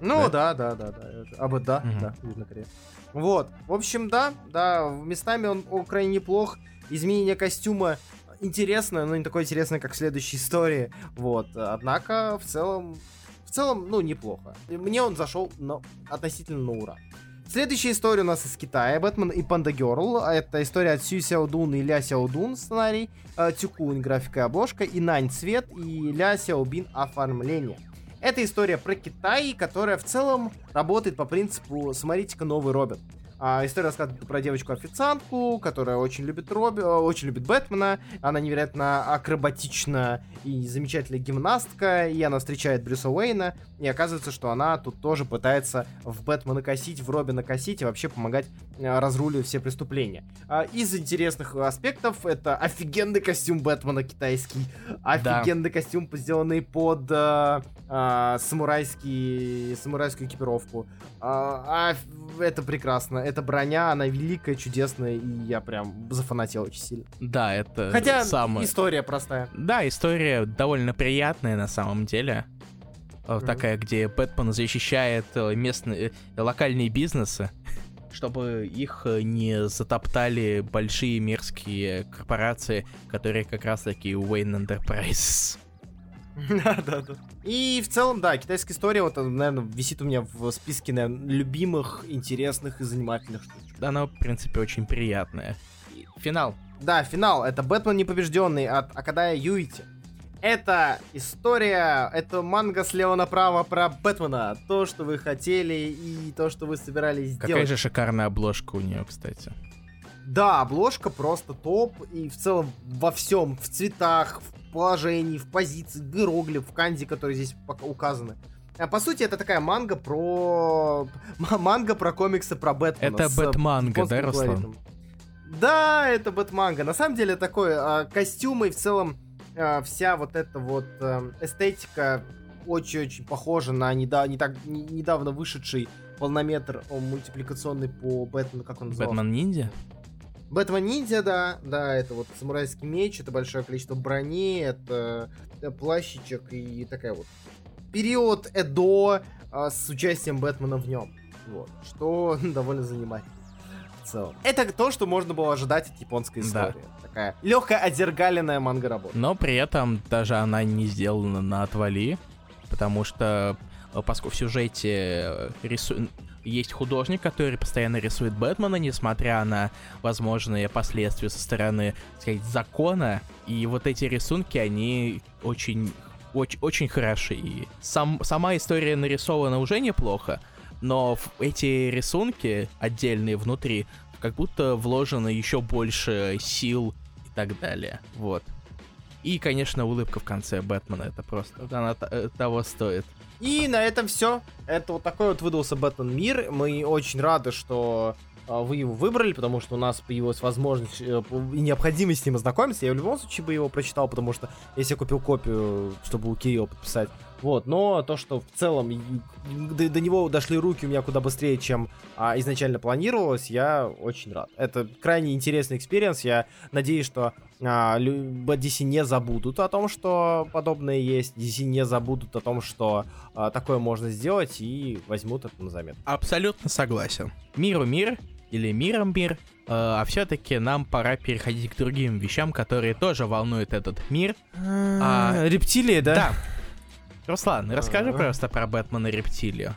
Ну, да, да, да, да. да. А вот да, угу. да, видно Корея. Вот. В общем, да, да, местами он, он крайне неплох. Изменение костюма интересное, но не такое интересное, как в следующей истории. Вот. Однако, в целом, в целом, ну, неплохо. Мне он зашел но относительно на ура. Следующая история у нас из Китая. Бэтмен и Панда Герл. Это история от Сью Сяодун и Ля Сяодун сценарий. Э, Тюкун графика и обложка. И Нань цвет. И Ля Сяобин оформление. Это история про Китай, которая в целом работает по принципу «Смотрите-ка новый Робин». А, история рассказывает про девочку-официантку, которая очень любит Робби, э, очень любит Бэтмена. Она невероятно акробатична и замечательная гимнастка. И она встречает Брюса Уэйна. И оказывается, что она тут тоже пытается в Бэтмена косить, в Робина косить и вообще помогать э, разруливать все преступления. А, из интересных аспектов это офигенный костюм Бэтмена китайский. Офигенный да. костюм, сделанный под а, самурайский, самурайскую экипировку. А, а, это прекрасно эта броня, она великая, чудесная, и я прям зафанател очень сильно. Да, это Хотя самое... история простая. Да, история довольно приятная на самом деле. Mm-hmm. Такая, где Бэтмен защищает э, местные, э, локальные бизнесы, чтобы их не затоптали большие мерзкие корпорации, которые как раз таки Wayne Enterprises. Да, да, да. И в целом, да, китайская история, вот, наверное, висит у меня в списке, наверное, любимых, интересных и занимательных штучек. Да, она, в принципе, очень приятная. Финал. Да, финал. Это Бэтмен непобежденный от Акадая Юити. Это история, это манга слева направо про Бэтмена. То, что вы хотели и то, что вы собирались сделать. Какая же шикарная обложка у нее, кстати. Да, обложка просто топ. И в целом во всем, в цветах, в положении, в позиции, иероглиф, в канзи, которые здесь пока указаны. А по сути, это такая манга про... Манга про комиксы про Бэтмена. Это Бэтманга, да, Руслан? Да, это Бэтманга. На самом деле, такой а, костюмы и в целом а, вся вот эта вот а, эстетика очень-очень похожа на неда- не так, не, недавно вышедший полнометр мультипликационный по Бэтмену, как он назывался? Бэтмен Ниндзя? Бэтмен ниндзя, да, да, это вот самурайский меч, это большое количество брони, это, это плащичек и такая вот период Эдо а, с участием Бэтмена в нем. Вот, что довольно занимательно в целом. Это то, что можно было ожидать от японской истории. Да. Такая легкая отзергаленная манга работа. Но при этом даже она не сделана на отвали, потому что э, поскольку в сюжете э, рису есть художник, который постоянно рисует Бэтмена, несмотря на возможные последствия со стороны, так сказать, закона. И вот эти рисунки, они очень, очень, очень хороши. И сам, сама история нарисована уже неплохо, но эти рисунки отдельные внутри, как будто вложено еще больше сил и так далее. Вот. И, конечно, улыбка в конце Бэтмена, это просто, она э, того стоит. И на этом все. Это вот такой вот выдался Бэтмен мир. Мы очень рады, что а, вы его выбрали, потому что у нас появилась возможность э, и необходимость с ним ознакомиться. Я в любом случае бы его прочитал, потому что если я купил копию, чтобы у Кирилла подписать. Вот, но то, что в целом до, до него дошли руки у меня куда быстрее, чем а, изначально планировалось, я очень рад. Это крайне интересный experience. Я надеюсь, что DC не забудут о том, что подобное есть. DC не забудут о том, что а, такое можно сделать и возьмут это на заметку. Абсолютно согласен. Миру мир или миром мир, а, а все-таки нам пора переходить к другим вещам, которые тоже волнуют этот мир. А, рептилии, да? Да. Руслан, расскажи просто про Бэтмена Рептилию.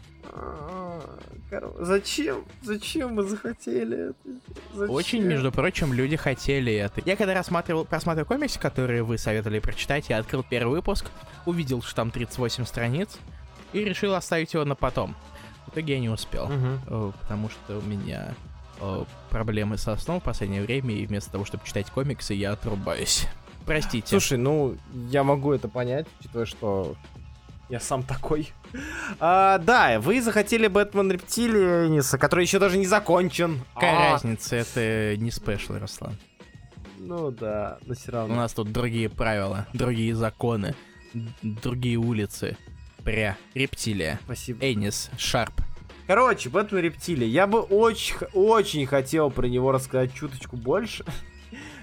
Зачем? Зачем мы захотели это? Зачем? Очень, между прочим, люди хотели это. Я когда рассматривал, просматривал комиксы, которые вы советовали прочитать, я открыл первый выпуск, увидел, что там 38 страниц, и решил оставить его на потом. В итоге я не успел, э, потому что у меня э, проблемы со сном в последнее время, и вместо того, чтобы читать комиксы, я отрубаюсь. Простите. Слушай, ну, я могу это понять, учитывая, что я сам такой. А, да, вы захотели Бэтмен Рептилианиса, который еще даже не закончен. какая А, разница, это не спешл, Руслан. Ну да, но все У равно. нас тут другие правила, другие законы, другие улицы. Пря, рептилия, Спасибо. Энис, Шарп. Короче, Бэтмен Рептилия. Я бы очень, очень хотел про него рассказать чуточку больше.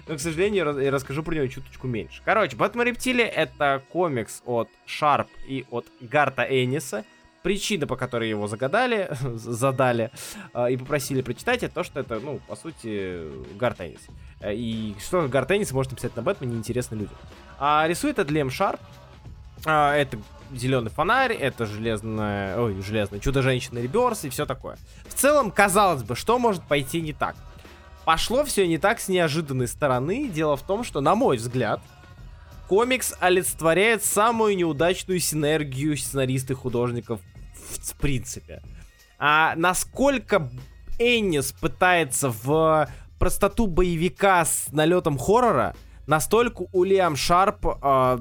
Но, к сожалению, я расскажу про него чуточку меньше. Короче, Бэтмен Рептилия это комикс от Шарп и от Гарта Энниса. Причина, по которой его загадали, задали э, и попросили прочитать, это то, что это, ну, по сути, Гарт Эннис. Э, И что Гарт Эннис может написать на Бэтмене, неинтересно людям. А рисует это Лем Шарп. А, это зеленый фонарь, это железная, ой, железная чудо-женщина Реберс и все такое. В целом, казалось бы, что может пойти не так? Пошло все не так с неожиданной стороны. Дело в том, что, на мой взгляд, комикс олицетворяет самую неудачную синергию сценаристов и художников в, принципе. А насколько Эннис пытается в простоту боевика с налетом хоррора, настолько у Лиам Шарп а,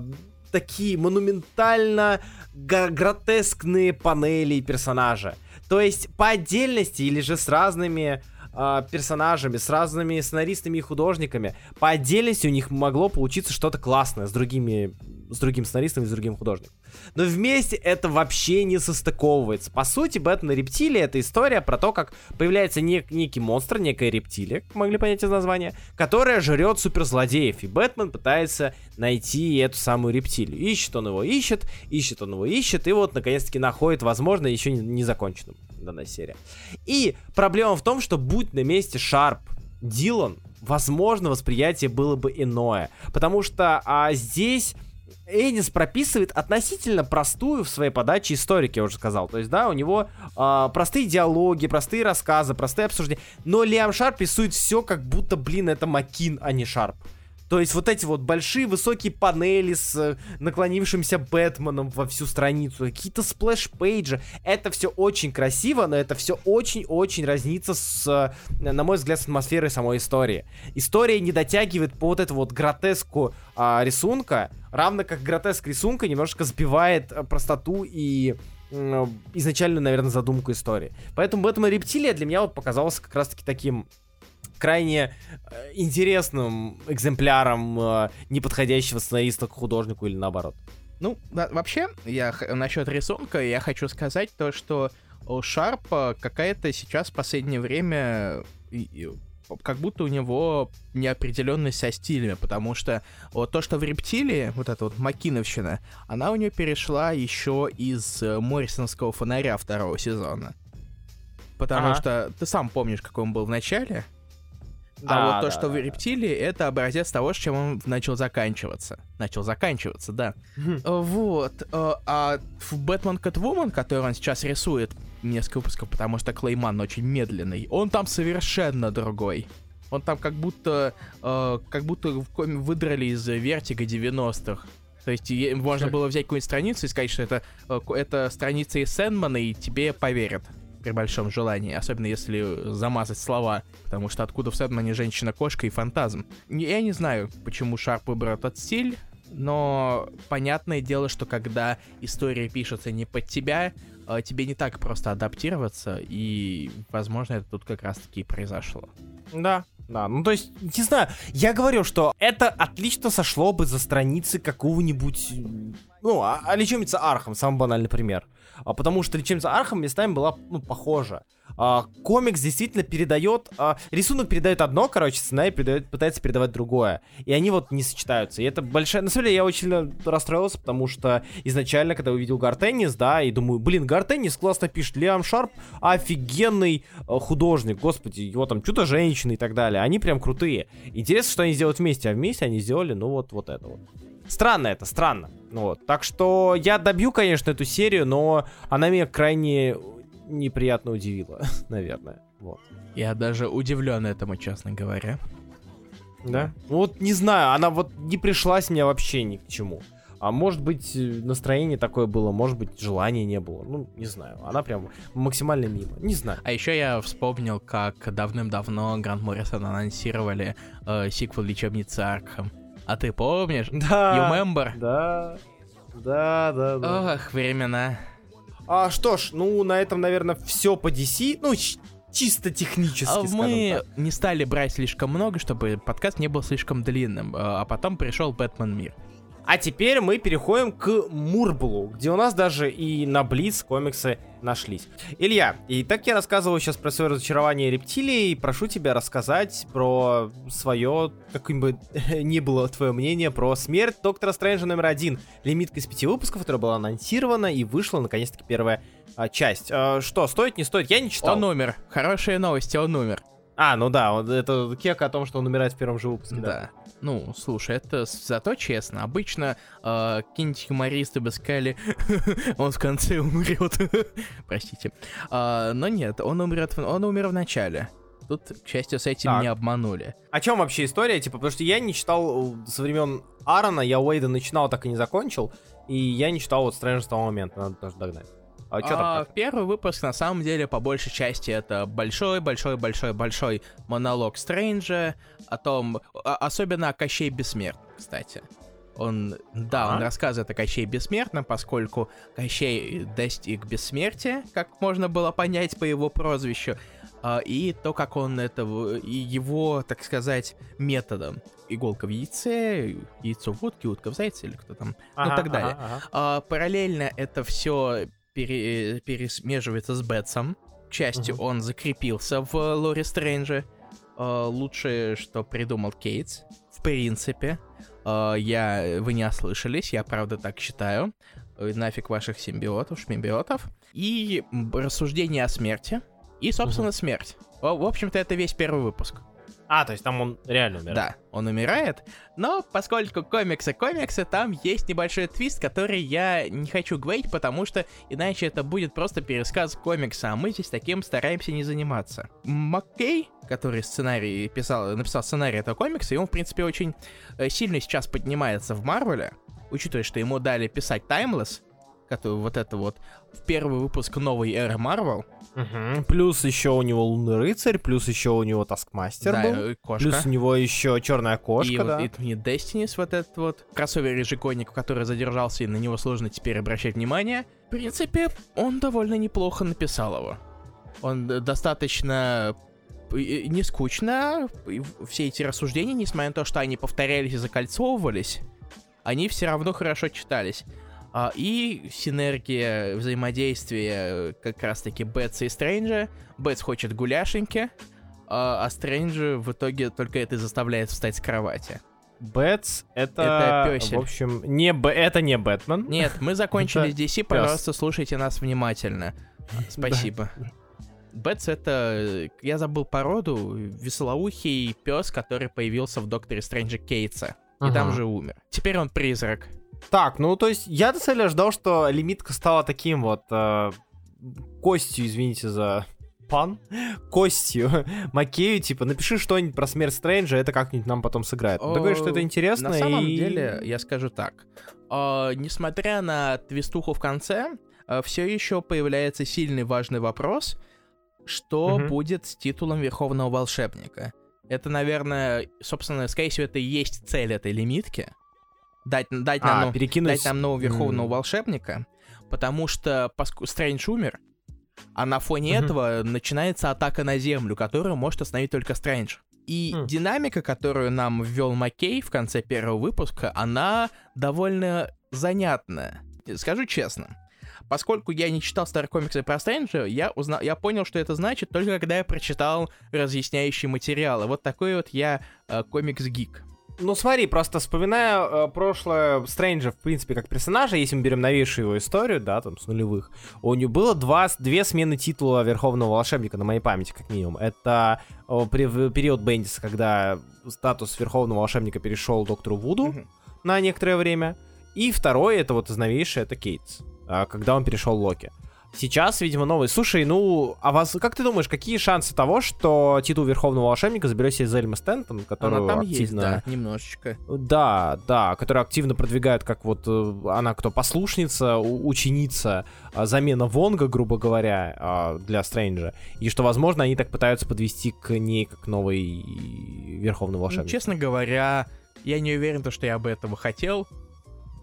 такие монументально гротескные панели персонажа. То есть по отдельности или же с разными а, персонажами, с разными сценаристами и художниками, по отдельности у них могло получиться что-то классное с другими с другим сценаристом и с другим художником. Но вместе это вообще не состыковывается. По сути, Бэтмен и рептилия это история про то, как появляется нек- некий монстр, некая рептилия, как могли понять из названия, которая жрет суперзлодеев. И Бэтмен пытается найти эту самую рептилию. Ищет он его, ищет, ищет он его, ищет, и вот наконец-таки находит, возможно, еще не, не законченным данная серия. И проблема в том, что будь на месте Шарп, Дилан, возможно, восприятие было бы иное. Потому что а, здесь Эннис прописывает относительно простую в своей подаче историю, как я уже сказал. То есть, да, у него а, простые диалоги, простые рассказы, простые обсуждения. Но Лиам Шарп рисует все, как будто, блин, это Маккин, а не Шарп. То есть вот эти вот большие высокие панели с э, наклонившимся Бэтменом во всю страницу, какие-то splash page и. Это все очень красиво, но это все очень-очень разнится с, э, на мой взгляд, с атмосферой самой истории. История не дотягивает по вот эту вот гротеску а, рисунка, равно как гротеск рисунка немножко сбивает э, простоту и изначальную, наверное, задумку истории. Поэтому Бэтмен Рептилия для меня вот показался как раз-таки таким крайне э, интересным экземпляром э, неподходящего сценариста к художнику или наоборот. Ну, да, вообще, я насчет рисунка я хочу сказать то, что у Шарпа какая-то сейчас в последнее время как будто у него неопределенность со стилями, потому что вот то, что в рептилии, вот эта вот макиновщина, она у нее перешла еще из э, Моррисонского фонаря второго сезона. Потому Ага. что ты сам помнишь, какой он был в начале, а Да, вот то, да, что в да, да. рептилии, это образец того, с чем он начал заканчиваться. Начал заканчиваться, да. Э, Вот. э, А в Бэтмен Кэтвумен, который он сейчас рисует несколько выпусков, потому что Клэй Манн очень медленный, он там совершенно другой. Он там как будто, э, как будто его выдрали из Vertigo 90-х. То есть можно было взять какую-нибудь страницу и сказать, что это, это страница из Сэндмана, и тебе поверят при большом желании, особенно если замазать слова, потому что откуда в Сэндмане женщина-кошка и фантазм. Я не знаю, почему Шарп выбрал этот стиль, но понятное дело, что когда история пишется не под тебя, э, тебе не так просто адаптироваться, и, возможно, это тут как раз-таки и произошло. Да, да, ну то есть, не знаю, я говорю, что это отлично сошло бы за страницы какого-нибудь, ну, а, а Архам, самый банальный пример. А, потому что лечебница Архам местами была, ну, похожа. А, комикс действительно передает, а, рисунок передает одно, короче, сценарий передает, пытается передавать другое. И они вот не сочетаются. И это большая... На самом деле я очень сильно расстроился, потому что изначально, когда увидел Гарт Эннис, да, и думаю, блин, Гарт Эннис классно пишет, Лиам Шарп офигенный э, художник, господи, его там Чудо-женщины и так далее, они прям крутые. Интересно, что они сделают вместе, а вместе они сделали, ну вот, вот это вот. Странно это, странно. Ну Вот. Так что я добью, конечно, эту серию, но она меня крайне неприятно удивила, наверное. Вот. Я даже удивлен этому, честно говоря. Да? Вот не знаю, она вот не пришлась мне вообще ни к чему. А может быть, настроение такое было, может быть, желания не было. Ну, не знаю. Она прям максимально мимо. Не знаю. А еще я вспомнил, как давным-давно Гранд Моррисон анонсировали э, сиквел лечебницы Аркхам. А ты помнишь? Да. You remember? Да. Да, да, да. Ох, времена. А что ж, ну на этом, наверное, все по DC. Ну, чисто технически, А мы так. не стали брать слишком много, чтобы подкаст не был слишком длинным. Э, А потом пришел Бэтмен Мир. А теперь мы переходим к Мурблу, где у нас даже и на Блиц комиксы нашлись. Илья, и так я рассказывал сейчас про свое разочарование рептилии, прошу тебя рассказать про свое, каким бы ни было твое мнение, про смерть Доктора Стрэнджа номер один. Лимитка из пяти выпусков, которая была анонсирована, и вышла наконец-таки первая а, часть. А, что, стоит, не стоит? Я не читал. Он умер. Хорошие новости, он умер. А, ну да, вот это кек о том, что он умирает в первом же выпуске, да. Да. Ну, слушай, это зато честно. Обычно э, какие-нибудь юмористы бы сказали, он в конце умрет. Простите. А, но нет, он умрет, он умер в начале. Тут, к счастью, с этим Так. не обманули. О чем вообще история? Типа, потому что я не читал э, со времен Аарона, я Уэйда начинал, так и не закончил. И я не читал вот Стрэндж с того момента, надо тоже догнать. А что А, там? как? Первый выпуск, на самом деле, по большей части, это большой-большой-большой-большой монолог Стрэнджа о том, а- особенно о Кощей Бессмертном, кстати. Он, да, он Ага. рассказывает о Кощей Бессмертном, поскольку Кощей достиг бессмертия, как можно было понять по его прозвищу, а, и то, как он это, и его, так сказать, методом. Иголка в яйце, яйцо в утке, утка в зайце, или кто там, Ага, ну так далее. ага, ага. а, параллельно это все пересмеживается с Бетсом. К счастью, Мгм. он закрепился в Лори Стрэнджа. А, лучшее, что придумал Кейтс. В принципе. Я... Вы не ослышались, я правда так считаю. Нафиг ваших симбиотов, шмимбиотов. И рассуждение о смерти. И, собственно, смерть. В в общем-то, это весь первый выпуск. А, то есть там он реально умер. Да, он умирает, но поскольку комиксы комиксы, там есть небольшой твист, который я не хочу говорить, потому что иначе это будет просто пересказ комикса, а мы здесь таким стараемся не заниматься. Маккей, который сценарий писал, написал сценарий этого комикса, и он, в принципе, очень э, сильно сейчас поднимается в Марвеле, учитывая, что ему дали писать Timeless, который вот это вот в первый выпуск новой эры Марвел, Мгм. Плюс еще у него Лунный Рыцарь, плюс еще у него Таскмастер да, был. э, кошка. Плюс у него еще Черная кошка, и, да. вот, и не Destiny вот этот вот кроссовер ежегодник, который задержался, и на него сложно теперь обращать внимание. В принципе, он довольно неплохо написал его. Он достаточно э, не скучно, и все эти рассуждения, несмотря на то, что они повторялись и закольцовывались, они все равно хорошо читались. А, и синергия взаимодействия э, как раз-таки Бетса и Стрэнджа. Бетс хочет гуляшеньки, а, а Стрэнджа в итоге только это и заставляет встать с кровати. Бэтс это, Это пёсель. в общем, не Б... это не Бэтмен. Нет, мы закончили Это с DC, пёс. пожалуйста, слушайте нас внимательно. Спасибо. Бетс это, э, я забыл породу, веселоухий пес, который появился в Докторе Стрэнджа Кейтса. И там же умер. Теперь он призрак. Так, ну то есть я до цели ждал, что лимитка стала таким вот э, костью, извините за пан, костью Макею, типа, напиши что-нибудь про смерть Стрэнджа, это как-нибудь нам потом сыграет. Ну, Ты говоришь, что это О, интересно, На самом и- деле, я скажу так. А, несмотря на твистуху в конце, все еще появляется сильный важный вопрос, что Мгм. будет с титулом Верховного Волшебника. Это, наверное, собственно, скорее всего, это и есть цель этой лимитки. Дать, дать, нам, А, ну, перекинуть... дать нам нового Верховного М. Волшебника, потому что поск- Стрэндж умер, а на фоне Мгм. этого начинается атака на Землю, которую может остановить только Стрэндж. И Хм. динамика, которую нам ввел Маккей в конце первого выпуска, она довольно занятная. Скажу честно. Поскольку я не читал старые комиксы про Стрэнджа, я, узнал, я понял, что это значит только когда я прочитал разъясняющие материалы. Вот такой вот я э, комикс-гик. Ну смотри, просто вспоминая э, прошлое Стрэнджа, в принципе, как персонажа, если мы берем новейшую его историю, да, там, с нулевых, у него было два, две смены титула Верховного Волшебника на моей памяти, как минимум. Это в период Бендиса, когда статус Верховного Волшебника перешел доктору Вуду Мгм. на некоторое время. И второе, это вот из новейшее, это Кейтс, а, когда он перешел Локи. Сейчас, видимо, новый. Слушай, ну, а вас, как ты думаешь, какие шансы того, что титул Верховного Волшебника заберет себе Зельма Стентон, который Она там активно... есть, да, немножечко. Да, да, который активно продвигают, как вот э, она кто послушница, ученица, а, замена Вонга, грубо говоря, а, для Стрэнджа. И что, возможно, они так пытаются подвести к ней как новый Верховный Ну, Волшебник. честно говоря, я не уверен, то, что я бы этого хотел.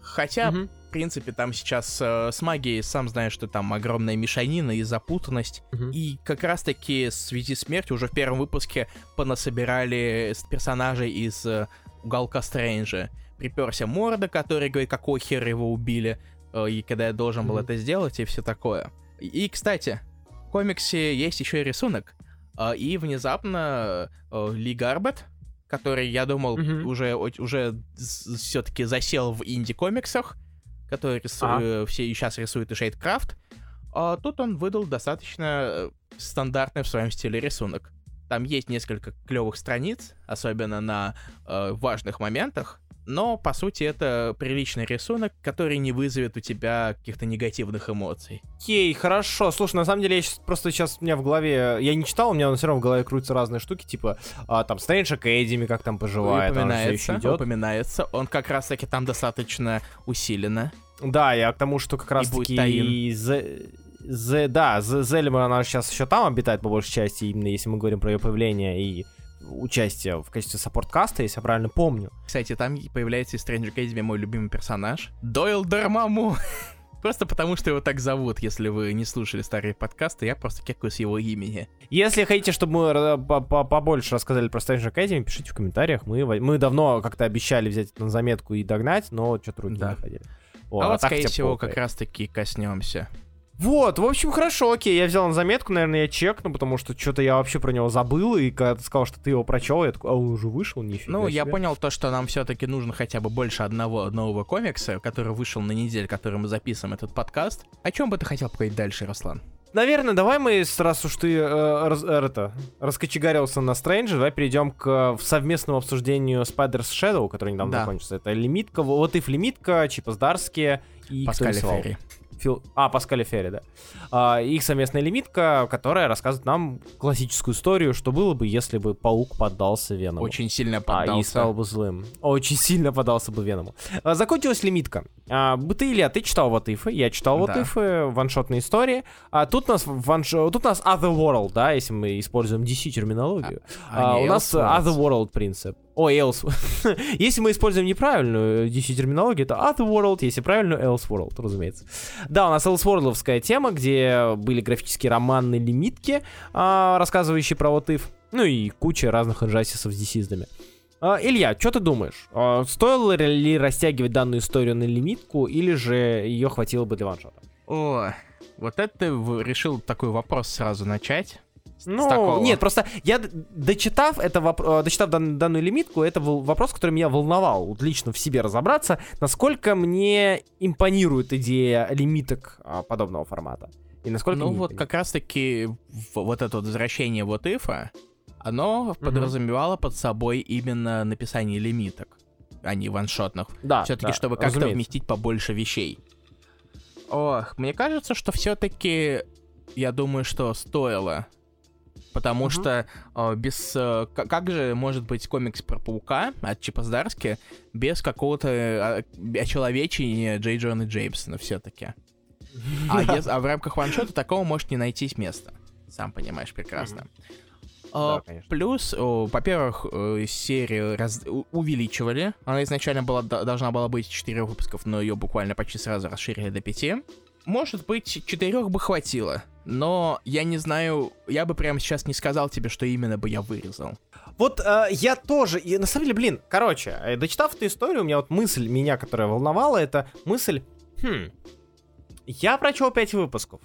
Хотя, Мгм. В принципе, там сейчас э, с магией, сам знаешь, что там огромная мешанина и запутанность. Мгм. И как раз-таки в связи смерти уже в первом выпуске понасобирали персонажей из э, уголка Стрэнджа. Приперся Морда, который говорит, какой хер его убили, э, и когда я должен был Мгм. это сделать, и все такое. И, кстати, в комиксе есть еще и рисунок. э, и внезапно э, Ли Гарбет, который, я думал, Мгм. уже, уже все-таки засел в инди-комиксах, который рису- э, все и сейчас рисует и Шейдкрафт, а тут он выдал достаточно э, стандартный в своем стиле рисунок. Там есть несколько клевых страниц, особенно на э, важных моментах, но по сути это приличный рисунок, который не вызовет у тебя каких-то негативных эмоций. Окей, хорошо. Слушай, на самом деле, я щас, просто сейчас у меня в голове... Я не читал, у меня все равно в голове крутятся разные штуки, типа, а, там, Strange Academy, как там поживает, он упоминается, идет. упоминается. Он как раз таки там достаточно усиленно. Да, я к тому, что как раз будет таки... Таин. Зе- да, Зе- Зельма, она сейчас еще там обитает по большей части, именно если мы говорим про ее появление и участие в качестве support cast а, если я правильно помню. Кстати, там появляется из Strange Academy мой любимый персонаж. Дойл Дармаму. Просто потому, что его так зовут, если вы не слушали старые подкасты, я просто кекаю с его имени. Если хотите, чтобы мы побольше рассказали про Stranger Academy, пишите в комментариях. Мы, мы давно как-то обещали взять это на заметку и догнать, но что-то руки Да. не доходили. а вот, так скорее хотя бы всего, как раз-таки коснемся. Вот, в общем, хорошо, окей, я взял на заметку, наверное, я чекну, потому что что-то я вообще про него забыл, и когда ты сказал, что ты его прочел, я такой, а он уже вышел, нифига Ну, я себе». понял то, что нам все-таки нужно хотя бы больше одного нового комикса, который вышел на неделю, который мы записываем этот подкаст. О чем бы ты хотел поговорить дальше, Руслан? Наверное, давай мы, раз уж ты э, раз- э, это, раскочегарился на Стрэнджа, давай перейдем к э, совместному обсуждению Spider's Shadow, который недавно Да. закончился. Это лимитка, вот и лимитка, Чипа Здарские и Паскаль? Ферри. Фил... А, Паскаль и Ферри, да. А, их совместная лимитка, которая рассказывает нам классическую историю, что было бы, если бы паук поддался Веному. Очень сильно А, и поддался. стал бы злым. Очень сильно подался бы Веному. А, закончилась лимитка. А, ты, Илья, ты читал вот ифы, я читал вот Да. ифы, ваншотные истории. А тут у нас ванш... тут у нас Otherworld, да, если мы используем DC терминологию. А, А, не у нас Elseworlds. Otherworld принцип. Ой, Else. если мы используем неправильную DC терминологию, это Otherworld, если правильную Elseworld, разумеется. Да, у нас Elseworldовская тема, где были графические романы лимитки, а, рассказывающие про вот if. Ну и куча разных инжастисов с DC-здами. А, Илья, что ты думаешь? А, Стоило ли растягивать данную историю на лимитку, или же ее хватило бы для ваншота? О, вот это ты решил такой вопрос сразу начать. С Ну, такого. нет, просто я дочитав это воп- э, дочитав дан- данную лимитку, это был вопрос, который меня волновал, вот лично в себе разобраться, насколько мне импонирует идея лимиток а, подобного формата. И насколько Ну вот импонирует. как раз-таки вот это вот возвращение вот ифа, оно подразумевало под собой именно написание лимиток, а не ваншотных. да, Все-таки, да, чтобы как-то разумеется. вместить побольше вещей. Ох, мне кажется, что все-таки я думаю, что стоило. Потому Мгм. что э, без... э, как же может быть комикс про паука от Чипа Здарски без какого-то э, очеловечения Джей Джона Джеймсона все-таки? А, ес- а в рамках ваншота такого может не найтись места. Сам понимаешь прекрасно. А, Да, конечно. Плюс, во-первых, э, серию раз- увеличивали. Она изначально была, должна была быть 4 выпусков, но ее буквально почти сразу расширили до 5. Может быть, четырех бы хватило. Но я не знаю, я бы прямо сейчас не сказал тебе, что именно бы я вырезал. Вот э, я тоже, и на самом деле, блин, короче, э, дочитав эту историю, у меня вот мысль меня, которая волновала, это мысль, хм, я прочел 5 выпусков.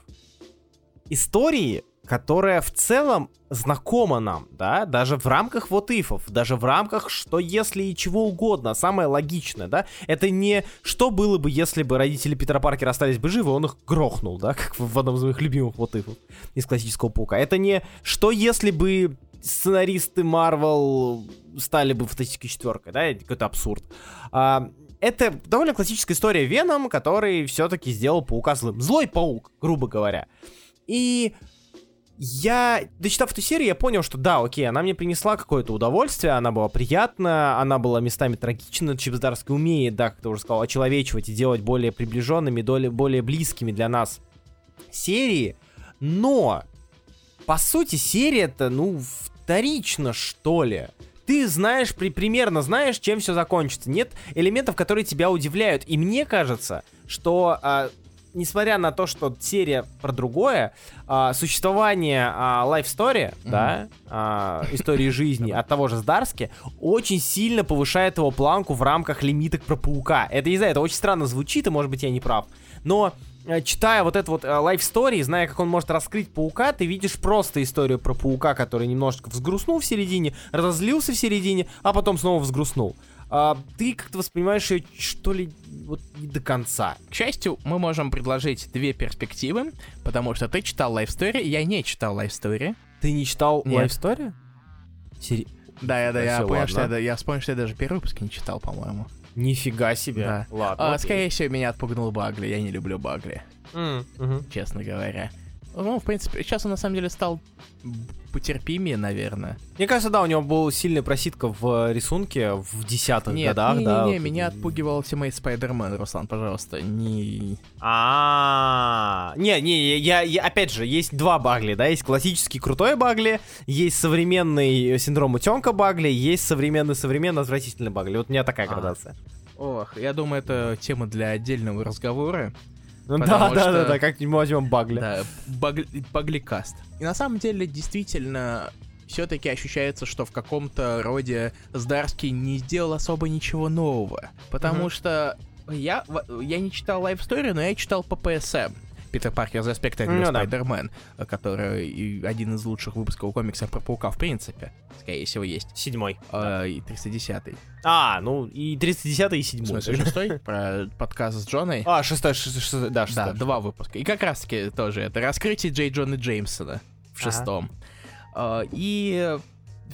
Истории, которая в целом знакома нам, да, даже в рамках вот ифов, даже в рамках что если и чего угодно, самое логичное, да, это не что было бы, если бы родители Питера Паркера остались бы живы, он их грохнул, да, как в в одном из моих любимых вот ифов из классического паука. Это не что если бы сценаристы Марвел стали бы фантастической четверкой, да, это какой-то абсурд. А, это довольно классическая история Веном, который все-таки сделал паука злым. Злой паук, грубо говоря. И я, дочитав эту серию, я понял, что да, окей, она мне принесла какое-то удовольствие, она была приятна, она была местами трагична, Чип Здарский умеет, да, как ты уже сказал, очеловечивать и делать более приближенными, более, более близкими для нас серии, но, по сути, серия-то, ну, вторично, что ли. Ты знаешь, при, примерно знаешь, чем все закончится. Нет элементов, которые тебя удивляют. И мне кажется, что а, несмотря на то, что серия про другое, а, существование а, Life Story, mm-hmm. да, а, истории жизни от того же Здарски, очень сильно повышает его планку в рамках лимиток про паука. Это, не знаю, это очень странно звучит, и, может быть, я не прав. Но э, читая вот этот вот э, life story, зная, как он может раскрыть паука, ты видишь просто историю про паука, который немножечко взгрустнул в середине, разозлился в середине, а потом снова взгрустнул а, ты как-то воспринимаешь ее, что ли, вот не до конца. К счастью, мы можем предложить две перспективы, потому что ты читал Life Story, я не читал Life Story. Ты не читал Нет. Life Story? Сери... Да, я, да, я, понял, ладно. что я, я вспомнил, что я даже первый выпуск не читал, по-моему. Нифига себе. Да. Ладно. А, скорее всего, меня отпугнул Багли. Я не люблю Багли. Mm, угу. Честно говоря. Ну, в принципе, сейчас он на самом деле стал потерпимее, наверное. Мне кажется, да, у него был сильный проситка в рисунке в десятых годах, не, да. Не, не, меня отпугивал Ultimate Spider-Man, Руслан, пожалуйста, не... А, не, не, я, я, опять же, есть два багли, да, есть классический крутой багли, есть современный синдром утенка багли, есть современный современный отвратительный багли. Вот у меня такая градация. Ох, я думаю, это тема для отдельного разговора. Ну да, да, да, да, как-нибудь возьмем багли. Да, багли, багликаст. И на самом деле, действительно, все-таки ощущается, что в каком-то роде Здарский не сделал особо ничего нового. Потому что я, я не читал Life Story, но я читал по PSM. Питер Паркер за Spectacular ну, Spider-Man, да. который один из лучших выпусков комиксов про Паука в принципе, скорее всего, есть. Седьмой. А, и 310 А, ну и 310 и седьмой. В смысле, шестой? Про подкаст с Джоной? А, шестой, шестой, шестой да, шестой. Да, два выпуска. И как раз-таки тоже это раскрытие Джей Джона Джеймсона в шестом. Ага. И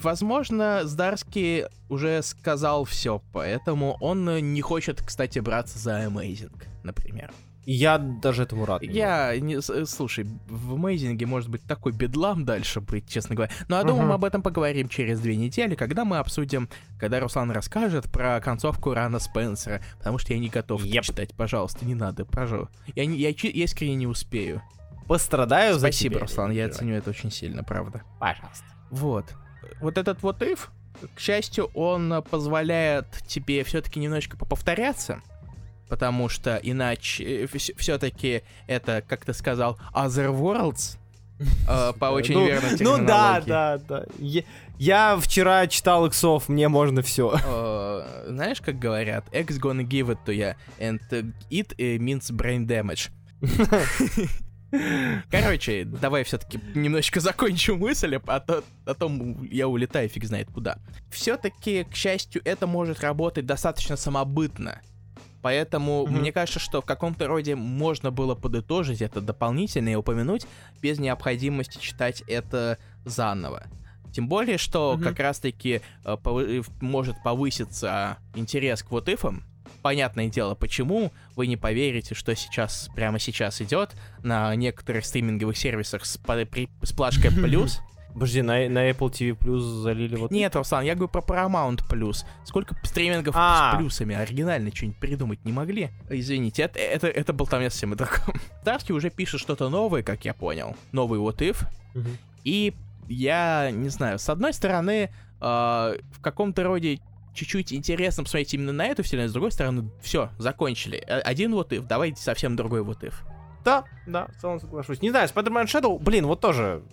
Возможно, Здарский уже сказал все, поэтому он не хочет, кстати, браться за Amazing, например. Я даже этому рад. Я, не, э, слушай, в Amazing может быть такой бедлам дальше быть, честно говоря. Но я думаю, uh-huh. мы об этом поговорим через две недели, когда мы обсудим, когда Руслан расскажет про концовку Рана Спенсера, потому что я не готов yep. читать, пожалуйста, не надо, пожалуйста. Я, я, я искренне не успею. Пострадаю Спасибо, за тебя. Руслан, я оценю это очень сильно, правда. Пожалуйста. Вот. Вот этот вот if, к счастью, он позволяет тебе все-таки немножечко поповторяться, потому что иначе э, все-таки это, как ты сказал, Otherworlds, э, по очень ну, верной Ну да, да, да. Я, вчера читал иксов, мне можно все. Э, знаешь, как говорят, X gonna give it to you, and it means brain damage. Короче, давай все-таки немножечко закончу мысль, а то, о том я улетаю фиг знает куда. Все-таки, к счастью, это может работать достаточно самобытно. Поэтому mm-hmm. мне кажется, что в каком-то роде можно было подытожить это дополнительно и упомянуть без необходимости читать это заново. Тем более, что mm-hmm. как раз-таки э, пов- может повыситься интерес к вот ифам. Понятное дело, почему. Вы не поверите, что сейчас, прямо сейчас идет на некоторых стриминговых сервисах с, при, с плашкой плюс. Подожди, на, на Apple TV Plus залили вот... Нет, Руслан, я говорю про Paramount Plus. Сколько стримингов а. с плюсами? Оригинально что-нибудь придумать не могли? Извините, это, это, это был там совсем таком. Дарки уже пишет что-то новое, как я понял. Новый What If. Угу. И я не знаю, с одной стороны, э, в каком-то роде чуть-чуть интересно посмотреть именно на эту вселенную, с другой стороны, все, закончили. Один вот if, давайте совсем другой вот if. Да, да, в целом соглашусь. Не знаю, Spider-Man Shadow, блин, вот тоже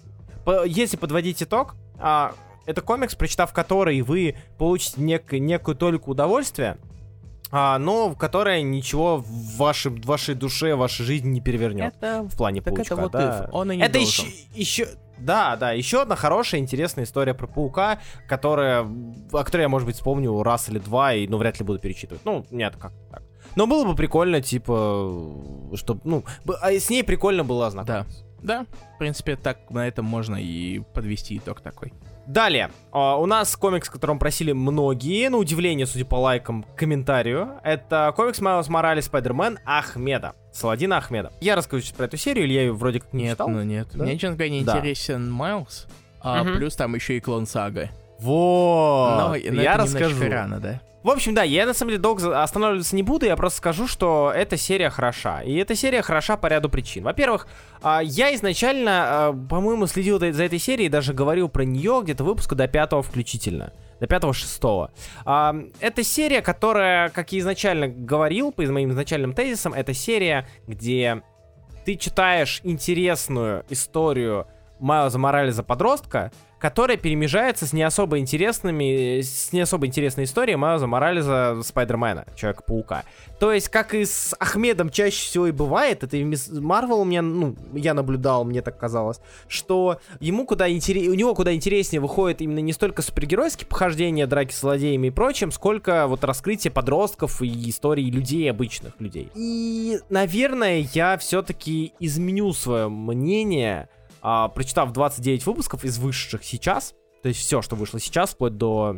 если подводить итог, а, это комикс, прочитав который вы получите нек- некую только удовольствия, а, но которая ничего в, вашей, вашей душе, вашей жизни не перевернет. Это... В плане так паучка. Это вот да. Он и не это еще, еще, да, да, еще одна хорошая, интересная история про паука, которая, о которой я, может быть, вспомню раз или два, и, ну, вряд ли буду перечитывать. Ну, нет, как так. Но было бы прикольно, типа, чтобы, ну, а с ней прикольно было ознакомиться. Да. Да, в принципе, так на этом можно и подвести итог такой. Далее, а, у нас комикс, которым просили многие, на удивление, судя по лайкам, комментарию. Это комикс Майлз Моралес Спайдермен Ахмеда. Саладина Ахмеда. Я расскажу сейчас про эту серию, или я ее вроде как не Нет, читал. ну нет. Да? Мне, честно говоря, не Да. интересен Майлз. А Мгм. плюс там еще и клон Сага. Вот, Но, но я расскажу. рано, да? В общем, да, я на самом деле долго останавливаться не буду, я просто скажу, что эта серия хороша. И эта серия хороша по ряду причин. Во-первых, а, я изначально, а, по-моему, следил за этой серией, даже говорил про нее где-то выпуска до пятого включительно. До пятого-шестого. А, Это серия, которая, как я изначально говорил, по моим изначальным тезисам, это серия, где ты читаешь интересную историю Майлза Морализа подростка, которая перемежается с не особо интересными, с не особо интересной историей Майлза Морализа Спайдермена, Человека-паука. То есть, как и с Ахмедом чаще всего и бывает, это и Марвел мне, ну, я наблюдал, мне так казалось, что ему куда интерес... у него куда интереснее выходит именно не столько супергеройские похождения, драки с злодеями и прочим, сколько вот раскрытие подростков и истории людей, обычных людей. И, наверное, я все-таки изменю свое мнение, а, прочитав 29 выпусков из вышедших сейчас, то есть все, что вышло сейчас, вплоть до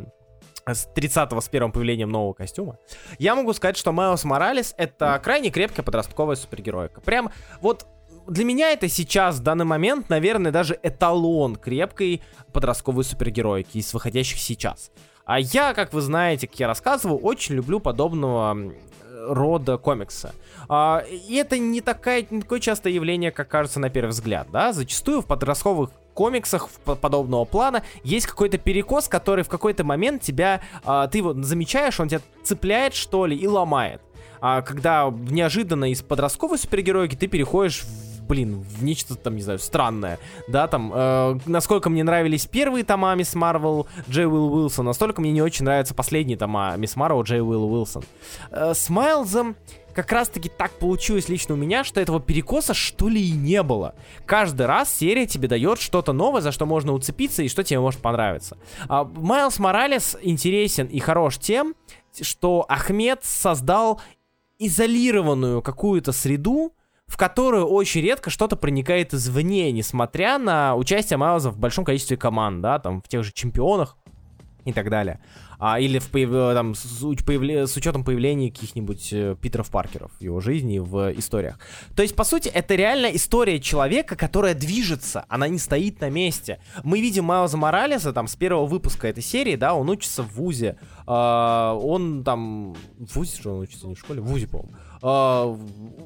э, с 30-го с первым появлением нового костюма, я могу сказать, что Майлз Моралес это крайне крепкая подростковая супергеройка. Прям вот для меня это сейчас, в данный момент, наверное, даже эталон крепкой подростковой супергеройки из выходящих сейчас. А я, как вы знаете, как я рассказывал, очень люблю подобного рода комикса. А, и это не, такая, не такое частое явление, как кажется на первый взгляд, да? Зачастую в подростковых комиксах подобного плана есть какой-то перекос, который в какой-то момент тебя, а, ты его замечаешь, он тебя цепляет, что ли, и ломает. А, когда неожиданно из подростковой супергероики ты переходишь в блин, в нечто там, не знаю, странное, да, там, э, насколько мне нравились первые тома Мисс Марвел Джей Уилл Уилсон, настолько мне не очень нравятся последние тома Мисс Марвел Джей Уилл Уилсон. Э, с Майлзом как раз-таки так получилось лично у меня, что этого перекоса что ли и не было. Каждый раз серия тебе дает что-то новое, за что можно уцепиться и что тебе может понравиться. А Майлз Моралес интересен и хорош тем, что Ахмед создал изолированную какую-то среду, в которую очень редко что-то проникает извне, несмотря на участие Майлза в большом количестве команд, да, там, в тех же чемпионах и так далее. А, или в появ- там, с, появле- с учетом появления каких-нибудь э, Питеров Паркеров в его жизни и в историях. То есть, по сути, это реально история человека, которая движется, она не стоит на месте. Мы видим Майлза Моралеса там с первого выпуска этой серии, да, он учится в ВУЗе. А, он там... В ВУЗе же он учится, не в школе? В ВУЗе, по-моему. А,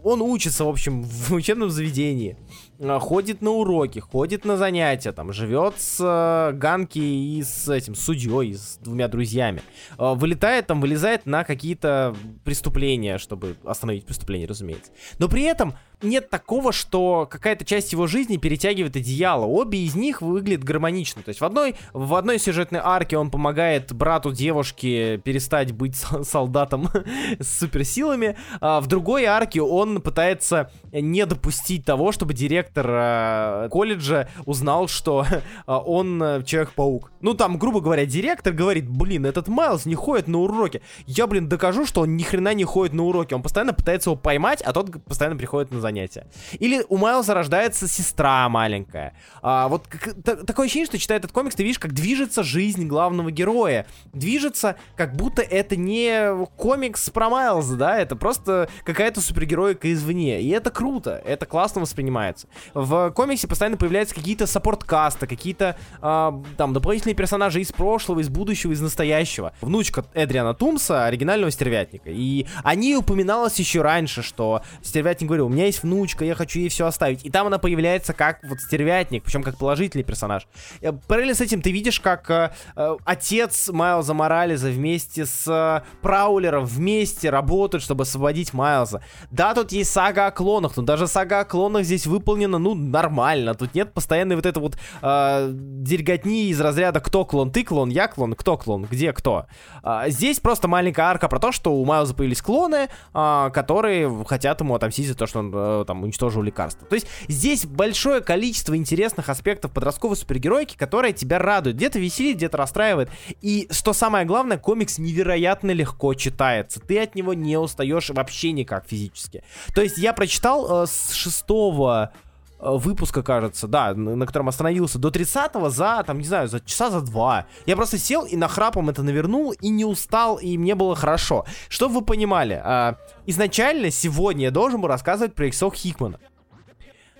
он учится, в общем, в учебном заведении. А, Ходит на уроки, ходит на занятия, там, живет с э, Ганки и с этим судьей, с двумя друзьями. А, Вылетает там, вылезает на какие-то преступления, чтобы остановить преступление, разумеется. Но при этом нет такого, что какая-то часть его жизни перетягивает одеяло. Обе из них выглядят гармонично. То есть в одной, в одной сюжетной арке он помогает брату девушки перестать быть со- солдатом с суперсилами, а в другой арке он пытается не допустить того, чтобы директор э, колледжа узнал, что э, он э, Человек-паук. Ну там, грубо говоря, директор говорит, блин, этот Майлз не ходит на уроки. Я, блин, докажу, что он ни хрена не ходит на уроки. Он постоянно пытается его поймать, а тот постоянно приходит на занятия. Или у Майлза рождается сестра маленькая. А, вот как- та- такое ощущение, что читая этот комикс, ты видишь, как движется жизнь главного героя. Движется, как будто это не комикс про Майлза, да, это просто какая-то супергероика извне. И это круто, это классно воспринимается. В комиксе постоянно появляются какие-то саппорт-касты, какие-то а, там дополнительные персонажи из прошлого, из будущего, из настоящего. Внучка Эдриана Тумса, оригинального стервятника. И о ней упоминалось еще раньше, что стервятник говорил, у меня есть внучка, я хочу ей все оставить. И там она появляется как вот стервятник, причем как положительный персонаж. Э, Параллельно с этим ты видишь, как э, э, отец Майлза Морализа вместе с э, Праулером вместе работают, чтобы освободить Майлза. Да, тут есть сага о клонах, но даже сага о клонах здесь выполнена, ну, нормально. Тут нет постоянной вот этой вот э, дерьготни из разряда кто клон, ты клон, я клон, кто клон, где кто. А, здесь просто маленькая арка про то, что у Майлза появились клоны, а, которые хотят ему отомстить за то, что он э, там уничтожил лекарство. То есть здесь большое количество интересных аспектов подростковой супергеройки, которая тебя радует. Где-то веселит, где-то расстраивает. И что самое главное, комикс невероятно легко читается. Ты от него не устаешь вообще никак физически. То есть я прочитал э, с шестого э, выпуска, кажется, да, на, котором остановился, до 30-го за, там, не знаю, за часа за два. Я просто сел и нахрапом это навернул, и не устал, и мне было хорошо. Чтобы вы понимали, э, изначально сегодня я должен был рассказывать про иксов Хикмана.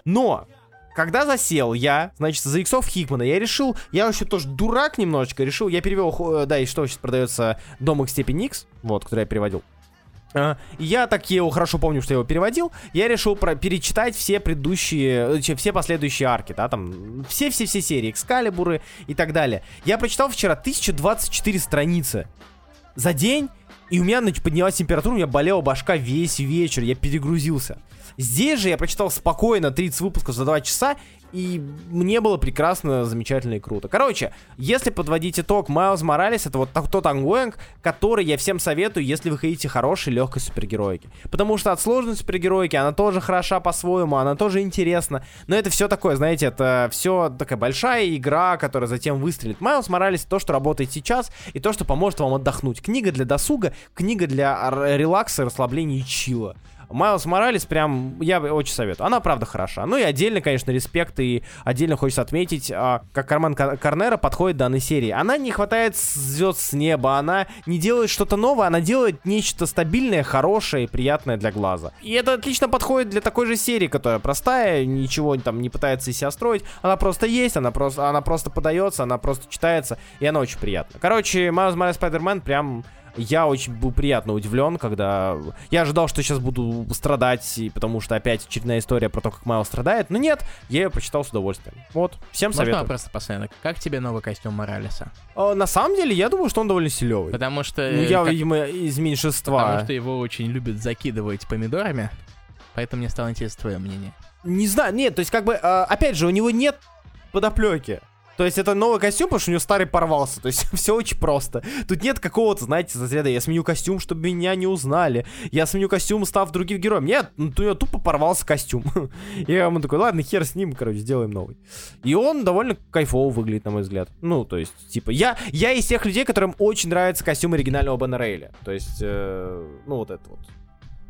Но когда засел я, значит, за иксов Хикмана, я решил, я вообще тоже дурак немножечко, решил, я перевел, э, да, и что сейчас продается Дом X степень X, вот, который я переводил. А, я так его хорошо помню, что я его переводил. Я решил про перечитать все предыдущие, э, все последующие арки, да, там все-все-все серии, экскалибуры и так далее. Я прочитал вчера 1024 страницы за день, и у меня значит, поднялась температура, у меня болела башка весь вечер, я перегрузился. Здесь же я прочитал спокойно 30 выпусков за 2 часа, и мне было прекрасно, замечательно и круто. Короче, если подводить итог, Майлз Моралес это вот тот ongoing, который я всем советую, если вы хотите хорошей, легкой супергероики. Потому что от сложной супергероики она тоже хороша по-своему, она тоже интересна. Но это все такое, знаете, это все такая большая игра, которая затем выстрелит. Майлз Моралес то, что работает сейчас, и то, что поможет вам отдохнуть. Книга для досуга, книга для релакса, расслабления и чила. Майлз Моралес прям, я очень советую. Она правда хороша. Ну и отдельно, конечно, респект и отдельно хочется отметить, а, как Карман Корнера подходит данной серии. Она не хватает звезд с неба, она не делает что-то новое, она делает нечто стабильное, хорошее и приятное для глаза. И это отлично подходит для такой же серии, которая простая, ничего там не пытается из себя строить. Она просто есть, она просто, она просто подается, она просто читается, и она очень приятная. Короче, Майлз Моралес Спайдермен прям я очень был приятно удивлен, когда... Я ожидал, что сейчас буду страдать, потому что опять очередная история про то, как Майл страдает. Но нет, я ее прочитал с удовольствием. Вот, всем Можно советую. просто последок. Как тебе новый костюм Моралеса? О, на самом деле, я думаю, что он довольно силевый. Потому что... Ну, я, как... видимо, из меньшинства. Потому что его очень любят закидывать помидорами. Поэтому мне стало интересно твое мнение. Не знаю, нет, то есть как бы, опять же, у него нет подоплеки. То есть это новый костюм, потому что у него старый порвался. То есть все очень просто. Тут нет какого-то, знаете, разряда, я сменю костюм, чтобы меня не узнали. Я сменю костюм, став другим героем. Нет, ну, у него тупо порвался костюм. И ему такой, ладно, хер с ним, короче, сделаем новый. И он довольно кайфово выглядит, на мой взгляд. Ну, то есть, типа, я, я из тех людей, которым очень нравится костюм оригинального Бена Рейля. То есть, э, ну, вот это вот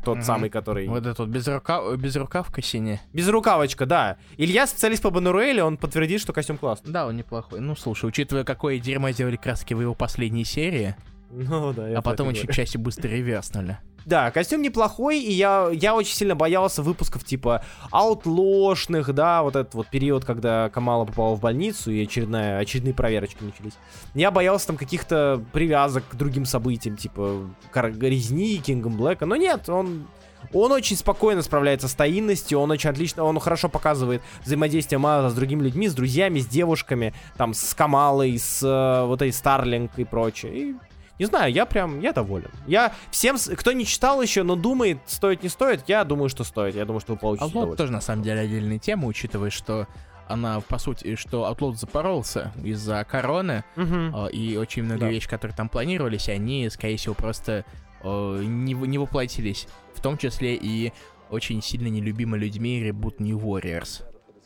тот mm-hmm. самый, который... Вот этот вот без рукав... безрукавка синяя. Безрукавочка, да. Илья, специалист по Бануруэле, он подтвердит, что костюм классный. Да, он неплохой. Ну, слушай, учитывая, какое дерьмо сделали краски в его последней серии, ну, да, а потом еще части быстро реверснули. Да, костюм неплохой, и я, я очень сильно боялся выпусков типа аутлошных, да, вот этот вот период, когда Камала попала в больницу и очередная, очередные проверочки начались. Я боялся там каких-то привязок к другим событиям, типа резни, Кингом Блэка, но нет, он он очень спокойно справляется с таинностью, он очень отлично, он хорошо показывает взаимодействие Майлза с другими людьми, с друзьями, с девушками, там, с Камалой, с э, вот этой Старлинг и прочее. И не знаю, я прям, я доволен. Я всем, кто не читал еще, но думает, стоит, не стоит, я думаю, что стоит. Я думаю, что вы получите А вот тоже, на самом деле, отдельная тема, учитывая, что она, по сути, что Outload запоролся из-за короны, угу. и очень многие да. вещи, которые там планировались, они, скорее всего, просто э, не, не воплотились. В том числе и очень сильно нелюбимый людьми ребут New Warriors.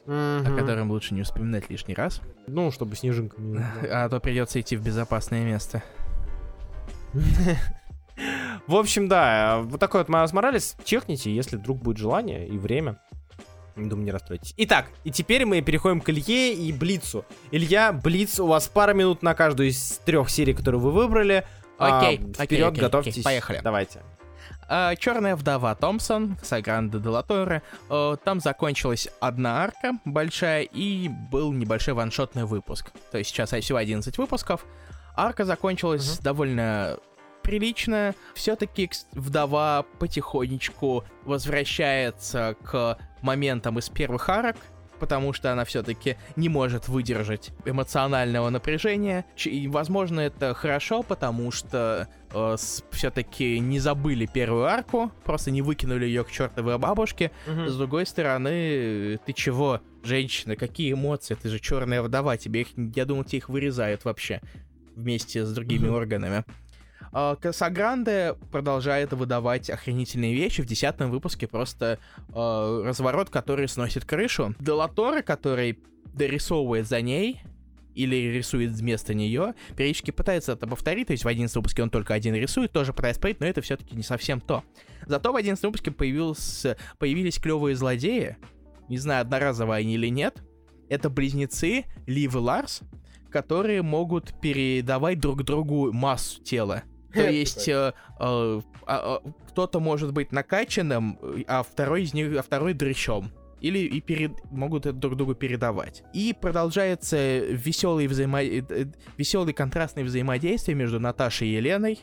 Mm-hmm. О котором лучше не вспоминать лишний раз. Ну, чтобы снежинка не... А то придется идти в безопасное место. В общем, да, вот такой вот Майлз Моралес. Чекните, если вдруг будет желание и время. Думаю, не расстроитесь. Итак, и теперь мы переходим к Илье и Блицу. Илья, Блиц, у вас пара минут на каждую из трех серий, которые вы выбрали. Окей, а, вперед, окей, готовьтесь. Окей, поехали. Давайте. Uh, Черная вдова Томпсон, Сагранда Делаторе. Uh, там закончилась одна арка большая и был небольшой ваншотный выпуск. То есть сейчас всего 11 выпусков. Арка закончилась uh-huh. довольно прилично. Все-таки вдова потихонечку возвращается к моментам из первых арок, потому что она все-таки не может выдержать эмоционального напряжения. И, возможно, это хорошо, потому что э, все-таки не забыли первую арку, просто не выкинули ее к чертовой бабушке. Угу. С другой стороны, ты чего, женщина, какие эмоции? Ты же черная вдова, тебе их, я думал, тебе их вырезают вообще вместе с другими угу. органами. Uh, Касагранде продолжает выдавать охренительные вещи. В десятом выпуске просто uh, разворот, который сносит крышу. Делаторе, который дорисовывает за ней, или рисует вместо нее, периодически пытается это повторить, то есть в 11 выпуске он только один рисует, тоже пытается повторить, но это все-таки не совсем то. Зато в 11 выпуске появился, появились клевые злодеи, не знаю, одноразовые они или нет, это близнецы Лив и Ларс, которые могут передавать друг другу массу тела. То есть э, э, э, кто-то может быть накачанным, а второй из них, а второй дрыщом. Или и перед, могут это друг другу передавать. И продолжается веселый, взаимо... Э, э, веселый контрастное взаимодействие между Наташей и Еленой,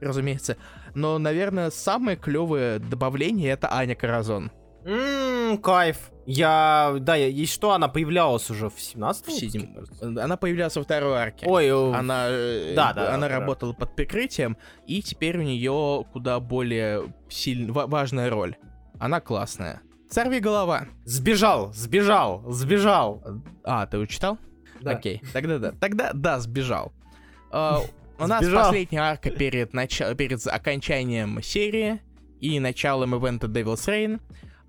разумеется. Но, наверное, самое клевое добавление это Аня Каразон. Ммм, кайф. Я, да, я, есть что, она появлялась уже в 17 в седьм... Она появлялась во второй арке. Ой, она, э, да, да, она да, работала да. под прикрытием, и теперь у нее куда более сильная, важная роль. Она классная. Сорви голова. Сбежал, сбежал, сбежал. А, ты учитал? Да. Окей, тогда да. Тогда да, сбежал. Uh, у нас последняя арка перед, нач... перед окончанием серии и началом ивента Devil's Reign.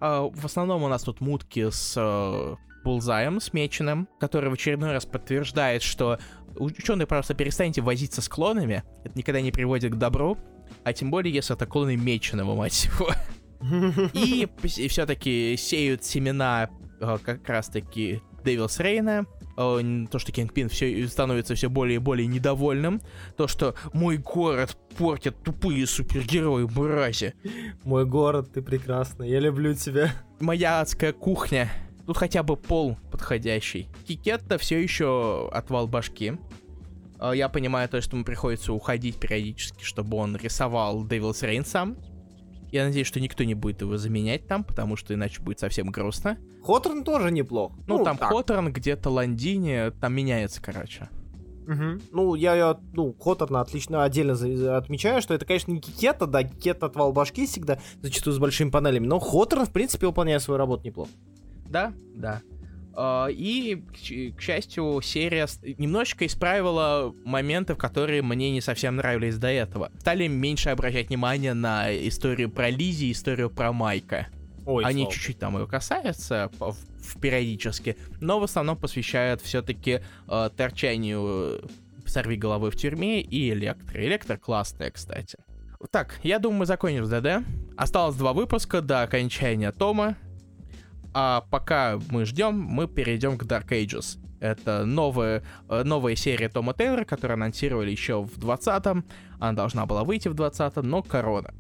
Uh, в основном у нас тут мутки с uh, Булзаем, с Меченым, который в очередной раз подтверждает, что ученые просто перестаньте возиться с клонами, это никогда не приводит к добру, а тем более, если это клоны Меченого, мать его. И, и все-таки сеют семена э, как раз-таки Девилс Рейна, э, то, что Кингпин все становится все более и более недовольным, то, что мой город портят тупые супергерои мрази. Мой город, ты прекрасный, я люблю тебя. Моя адская кухня. Тут хотя бы пол подходящий. Кикетта все еще отвал башки. Э, я понимаю то, что ему приходится уходить периодически, чтобы он рисовал Devil's Reign сам. Я надеюсь, что никто не будет его заменять там, потому что иначе будет совсем грустно. Хоторн тоже неплох. Ну, ну там так. Хоторн, где-то Ландини, там меняется, короче. Угу. Ну, я, я ну, Хоторна отлично отдельно отмечаю, что это, конечно, не Кикета, да, Кикета отвал башки всегда, зачастую с большими панелями, но Хоторн, в принципе, выполняет свою работу неплохо. Да, да. А, и, к счастью, серия немножечко исправила моменты, которые мне не совсем нравились до этого. Стали меньше обращать внимание на историю про Лизи, историю про Майка. Ой, Они чуть-чуть там ее касаются в, в, периодически, но в основном посвящают все-таки э, торчанию сорви головы в тюрьме и Электро. Электро классная, кстати. Так, я думаю, мы закончим с ДД. Осталось два выпуска до окончания Тома. А пока мы ждем, мы перейдем к Dark Ages. Это новая, э, новая серия Тома Тейлора, которую анонсировали еще в 20-м. Она должна была выйти в 20-м, но корона.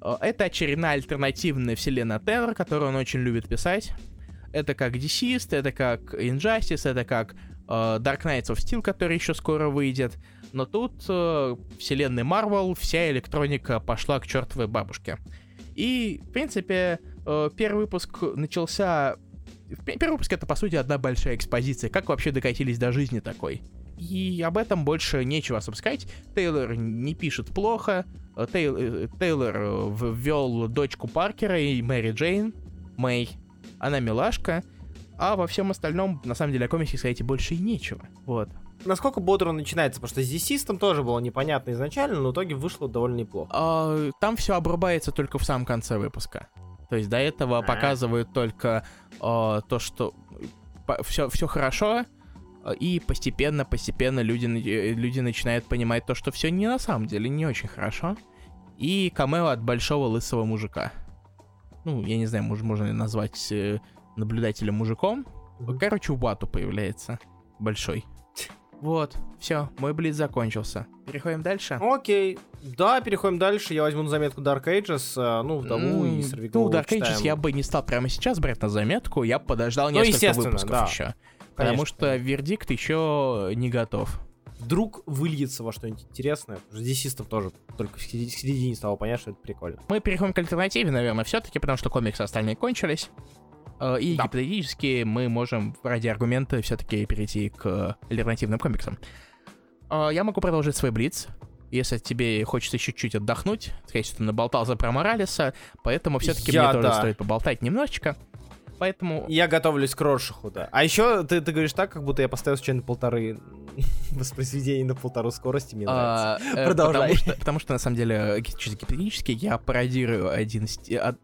Э, это очередная альтернативная вселенная Тейлора, которую он очень любит писать. Это как Deceased, это как Injustice, это как э, Dark Knights of Steel, который еще скоро выйдет. Но тут э, вселенной Marvel вся электроника пошла к чертовой бабушке. И, в принципе, Э, первый выпуск начался... Первый выпуск это, по сути, одна большая экспозиция. Как вообще докатились до жизни такой? И об этом больше нечего особо сказать. Тейлор не пишет плохо. Э, Тейл, э, Тейлор ввел дочку Паркера и Мэри Джейн, Мэй. Она милашка. А во всем остальном, на самом деле, о комиксе сказать больше и нечего. Вот. Насколько бодро он начинается? Потому что с Десистом тоже было непонятно изначально, но в итоге вышло довольно неплохо. А, там все обрубается только в самом конце выпуска. То есть до этого показывают только э, то, что все, все хорошо, и постепенно, постепенно люди, э, люди начинают понимать то, что все не на самом деле не очень хорошо. И камео от большого лысого мужика. Ну, я не знаю, может, можно ли назвать э, наблюдателя мужиком. Короче, у Бату появляется большой. Вот, все, мой блиц закончился. Переходим дальше? Окей. Да, переходим дальше. Я возьму на заметку Dark Ages, э, ну, вдову mm, и Сорвиголову Ну, Dark читаем. Ages я бы не стал прямо сейчас брать на заметку, я подождал ну, несколько выпусков да. еще. Потому что вердикт еще не готов. Вдруг выльется во что-нибудь интересное. Десистов тоже только в середине стало понятно, что это прикольно. Мы переходим к альтернативе, наверное, все-таки, потому что комиксы остальные кончились. Э, и да. гипотетически мы можем ради аргумента все-таки перейти к альтернативным комиксам. Э, я могу продолжить свой блиц, если тебе хочется чуть-чуть отдохнуть, сказать, что ты наболтался про Моралеса, поэтому все-таки мне тоже стоит поболтать немножечко. Поэтому... Я готовлюсь к Рошиху, да. А еще ты, ты говоришь так, как будто я поставил случайно полторы воспроизведения на полтору скорости, мне а, нравится. Э, Продолжай. Потому что, потому что, на самом деле, чисто гипотетически, я пародирую один,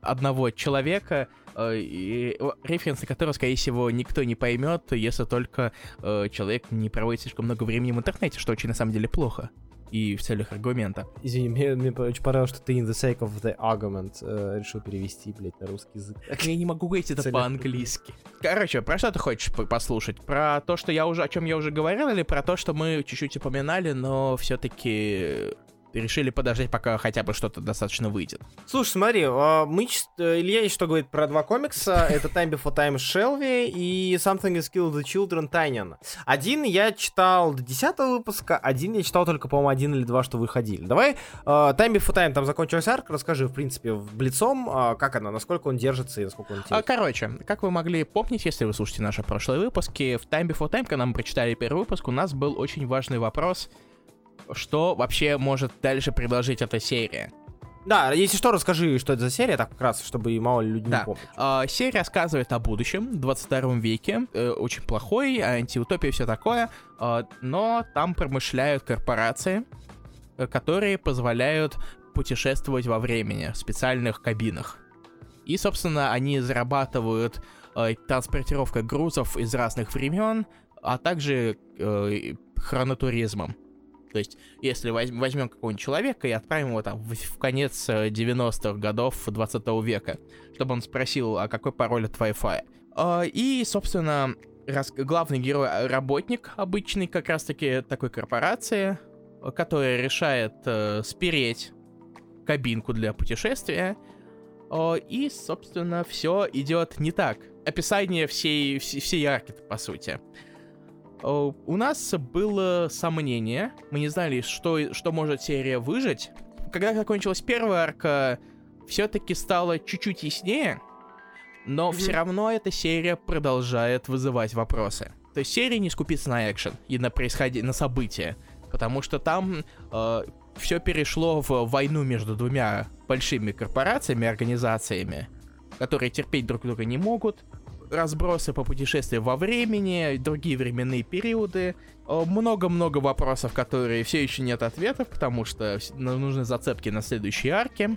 одного человека, и, референсы которого, скорее всего, никто не поймет, если только э, человек не проводит слишком много времени в интернете, что очень, на самом деле, плохо. и в целях аргумента. Извини, мне, мне очень понравилось, что ты in the sake of the argument э, решил перевести, блядь, на русский язык. Я не могу говорить это по-английски. Короче, про что ты хочешь по- послушать? Про то, что я уже, о чем я уже говорил, или про то, что мы чуть-чуть упоминали, но все-таки решили подождать, пока хотя бы что-то достаточно выйдет. Слушай, смотри, а, мы, э, Илья есть что говорит про два комикса. Это Time Before Time Шелви и Something is Killed the Children Тайнин. Один я читал до 10 выпуска, один я читал только, по-моему, один или два, что выходили. Давай, а, Time Before Time, там закончилась арка, расскажи, в принципе, в Блицом, а, как она, насколько он держится и насколько он А, интересен. короче, как вы могли помнить, если вы слушаете наши прошлые выпуски, в Time Before Time, когда мы прочитали первый выпуск, у нас был очень важный вопрос, что вообще может дальше предложить эта серия. Да, если что, расскажи, что это за серия, так как раз, чтобы и мало люди Да. не помнят. А, серия рассказывает о будущем, 22 веке, э, очень плохой, антиутопия и все такое, а, но там промышляют корпорации, э, которые позволяют путешествовать во времени в специальных кабинах. И, собственно, они зарабатывают э, транспортировкой грузов из разных времен, а также э, хронотуризмом. То есть, если возь- возьмем какого-нибудь человека и отправим его там в, в конец э, 90-х годов 20 века, чтобы он спросил, а какой пароль от Wi-Fi. А, и, собственно, рас- главный герой э, работник обычный как раз-таки такой корпорации, э, которая решает э, спереть кабинку для путешествия. О, и, собственно, все идет не так. Описание всей, всей, всей арки, по сути. О, у нас было сомнение, мы не знали, что, что может серия выжить. Когда закончилась первая арка, все-таки стало чуть-чуть яснее, но все равно эта серия продолжает вызывать вопросы. То есть серия не скупится на экшен и на происходи... на события, потому что там все перешло в войну между двумя большими корпорациями, организациями, которые терпеть друг друга не могут, разбросы по путешествию во времени, другие временные периоды, Э, много-много вопросов, которые все еще нет ответов, потому что нужны зацепки на следующей арке.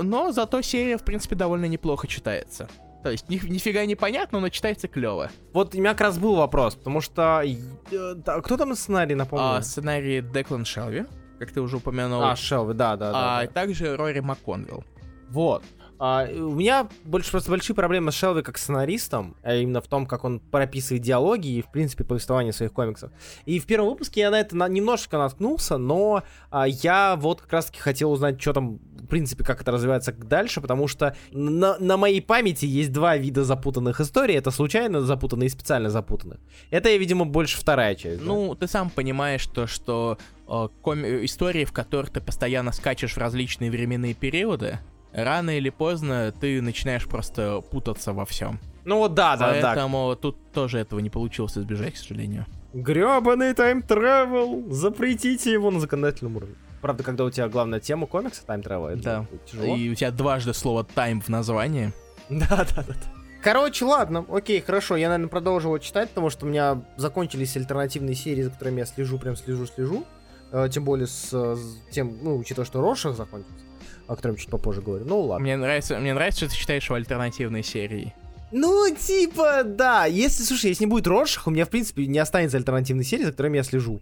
Но зато серия, в принципе, довольно неплохо читается. То есть ни- нифига не понятно, но читается клево. Вот у меня как раз был вопрос, потому что... э, кто там сценарий, напомню? А, сценарий Деклан Шелви, как ты уже упомянул, А, Шелви, да, да, да. а да. также Рори МакКонвилл. Вот. А, у меня больше просто большие проблемы с Шелви как сценаристом, а именно в том, как он прописывает диалоги и, в принципе, повествование своих комиксов. И в первом выпуске я на это на- немножечко наткнулся, но а, я вот как раз-таки хотел узнать, что там, в принципе, как это развивается дальше, потому что на, на моей памяти есть два вида запутанных историй. Это случайно запутанные и специально запутанных. Это, видимо, больше вторая часть. да? Ну, ты сам понимаешь, то, что э, коми- истории, в которых ты постоянно скачешь в различные временные периоды, рано или поздно ты начинаешь просто путаться во всем. ну вот да, да, да. Поэтому тут тоже этого не получилось избежать, к сожалению. Гребаный time travel! Запретите его на законодательном уровне. Правда, когда у тебя главная тема комикса time travel, это Да. тяжело. И у тебя дважды слово time в названии. Да, да, да. да. Короче, ладно, окей, хорошо, я, наверное, продолжу его читать, потому что у меня закончились альтернативные серии, за которыми я слежу, прям слежу, слежу. Э, тем более с, э, с тем, ну, учитывая, что Роршах закончился, о котором чуть попозже говорю. Ну, ладно. Мне нравится, мне нравится, что ты читаешь его альтернативные серии. Ну, типа, да. Если, слушай, если не будет Роршах, у меня, в принципе, не останется альтернативной серии, за которыми я слежу.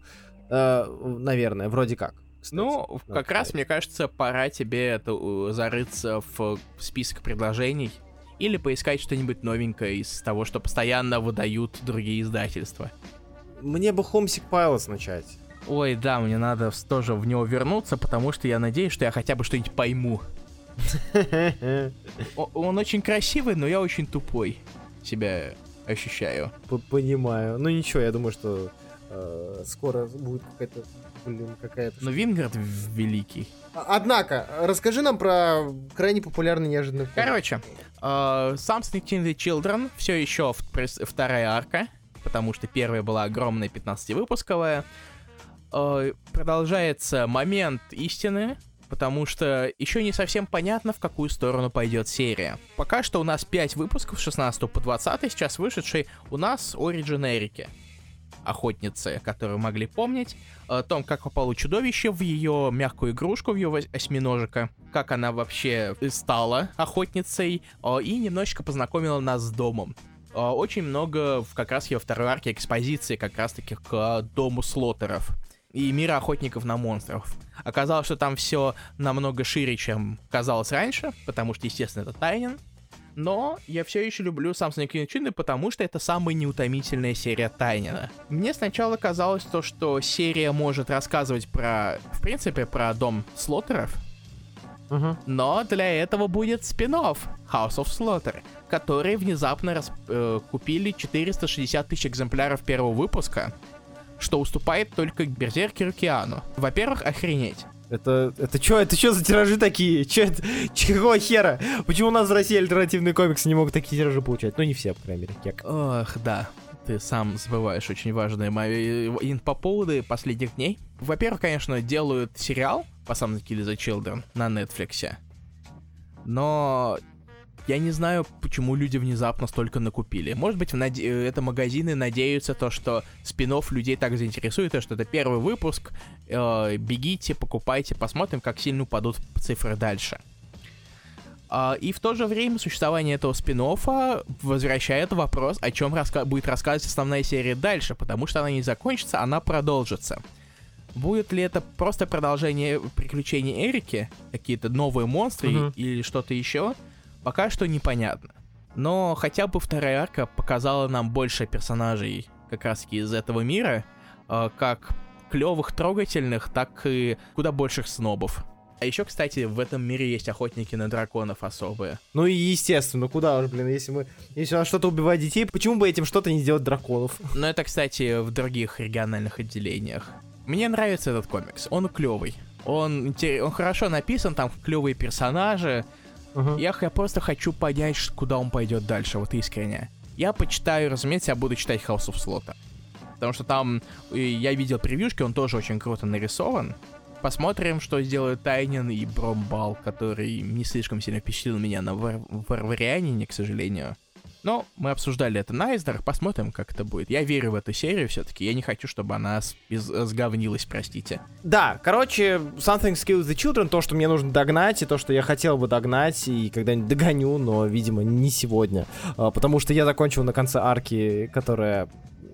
Э, наверное, вроде как. кстати. Ну, как раз, мне кажется, пора тебе это, зарыться в список предложений или поискать что-нибудь новенькое из того, что постоянно выдают другие издательства. Мне бы Homesick Pilots начать. Ой, да, мне надо тоже в него вернуться, потому что я надеюсь, что я хотя бы что-нибудь пойму. Он очень красивый, но я очень тупой себя ощущаю. Понимаю. Ну ничего, я думаю, что э, скоро будет какая-то, блин, какая-то... Но Вингард великий. А- Однако, расскажи нам про крайне популярный неожиданный. Короче, э, Something in the Children все еще вторая арка, потому что первая была огромная 15-выпусковая. Э, продолжается момент истины, потому что еще не совсем понятно, в какую сторону пойдет серия. Пока что у нас 5 выпусков с 16 по 20, сейчас вышедший у нас Origin Эрики. Охотницы, которые могли помнить, о том, как попало чудовище в ее мягкую игрушку, в ее осьминожика, как она вообще стала охотницей, о, и немножечко познакомила нас с домом. О, Очень много как раз ее второй арке экспозиции как раз-таки к а, дому слотеров. И мира охотников на монстров. Оказалось, что там все намного шире, чем казалось раньше, потому что, естественно, это Тайнин. Но я все еще люблю Самсон Кинчины, потому что это самая неутомительная серия Тайнина. Мне сначала казалось то, что серия может рассказывать про, в принципе, про дом Слоттеров, Мгм. но для этого будет спин House of Slaughter, который внезапно рас- э, купили 460 тысяч экземпляров первого выпуска, что уступает только Берзеркеру Киану. Во-первых, охренеть. Это, это чё, это чё за тиражи такие? Чё это, чего хера? Почему у нас в России альтернативные комиксы не могут такие тиражи получать? Ну, не все, по крайней мере, кек. Ох, да. Ты сам забываешь очень важные мои и по поводу последних дней. Во-первых, конечно, делают сериал по самому Kill the Children на Netflix. Но я не знаю, почему люди внезапно столько накупили. Может быть, в наде- э, это магазины надеются то, что спин людей так заинтересует, то, что это первый выпуск. э, бегите, покупайте, посмотрим, как сильно упадут цифры дальше. А, и в то же время существование этого спин возвращает вопрос, о чем раска- будет рассказывать основная серия дальше, потому что она не закончится, она продолжится. Будет ли это просто продолжение приключений Эрики, какие-то новые монстры Мгм. или что-то еще, пока что непонятно. Но хотя бы вторая арка показала нам больше персонажей как раз из этого мира, э, как клевых, трогательных, так и куда больших снобов. А еще, кстати, в этом мире есть охотники на драконов особые. Ну и естественно, куда уж, блин, если мы... Если у нас что-то убивает детей, почему бы этим что-то не сделать драконов? Но это, кстати, в других региональных отделениях. Мне нравится этот комикс, он клевый. Он, он хорошо написан, там клевые персонажи. Мгм. Я, я просто хочу понять, куда он пойдет дальше, вот искренне. Я почитаю, разумеется, я буду читать House of Slot. Потому что там я видел превьюшки, он тоже очень круто нарисован. Посмотрим, что сделают Тайнин и Бромбал, который не слишком сильно впечатлил меня на Вар- Варварианине, к сожалению. Но мы обсуждали это на Айздерах, посмотрим, как это будет. Я верю в эту серию все-таки, я не хочу, чтобы она сговнилась, простите. Да, короче, Something Skills the Children, то, что мне нужно догнать, и то, что я хотел бы догнать, и когда-нибудь догоню, но, видимо, не сегодня. А, Потому что я закончил на конце арки, которая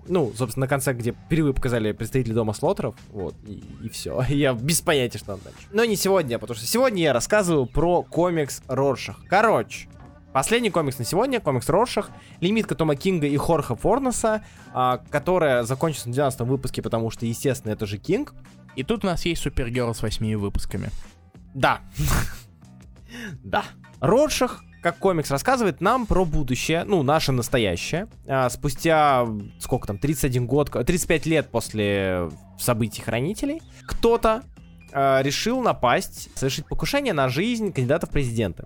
ну, собственно, на конце, где впервые показали представители дома слотеров, вот, и, и все. Я без понятия, что там дальше. Но не сегодня, потому что сегодня я рассказываю про комикс Роршах. Короче, Последний комикс на сегодня, комикс Роршах, лимитка Тома Кинга и Хорха Форнеса, а, которая закончится на 12 выпуске, потому что, естественно, это же Кинг. И тут у нас есть Супергерл с восьми выпусками. Да. Да. Роршах, как комикс, рассказывает нам про будущее, ну, наше настоящее. А, спустя, сколько там, 31 год, 35 лет после событий Хранителей, кто-то а, решил напасть, совершить покушение на жизнь кандидата в президенты.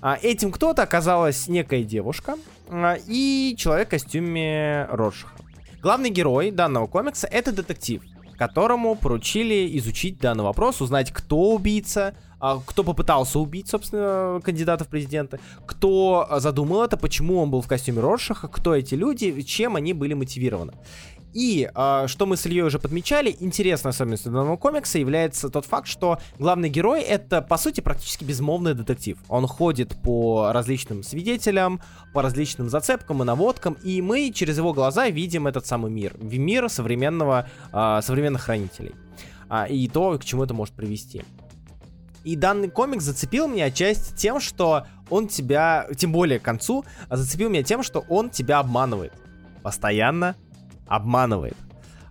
А, этим кто-то оказалась некая девушка а, и человек в костюме Роршаха. Главный герой данного комикса это детектив, которому поручили изучить данный вопрос, узнать, кто убийца, а, кто попытался убить, собственно, кандидата в президенты, кто задумал это, почему он был в костюме Роршаха, кто эти люди, чем они были мотивированы. И, а, что мы с Ильей уже подмечали, интересной особенностью данного комикса является тот факт, что главный герой это, по сути, практически безмолвный детектив. Он ходит по различным свидетелям, по различным зацепкам и наводкам, и мы через его глаза видим этот самый мир. Мир современного, а, современных хранителей. А, и то, к чему это может привести. И данный комикс зацепил меня отчасти тем, что он тебя, тем более к концу, зацепил меня тем, что он тебя обманывает. Постоянно обманывает.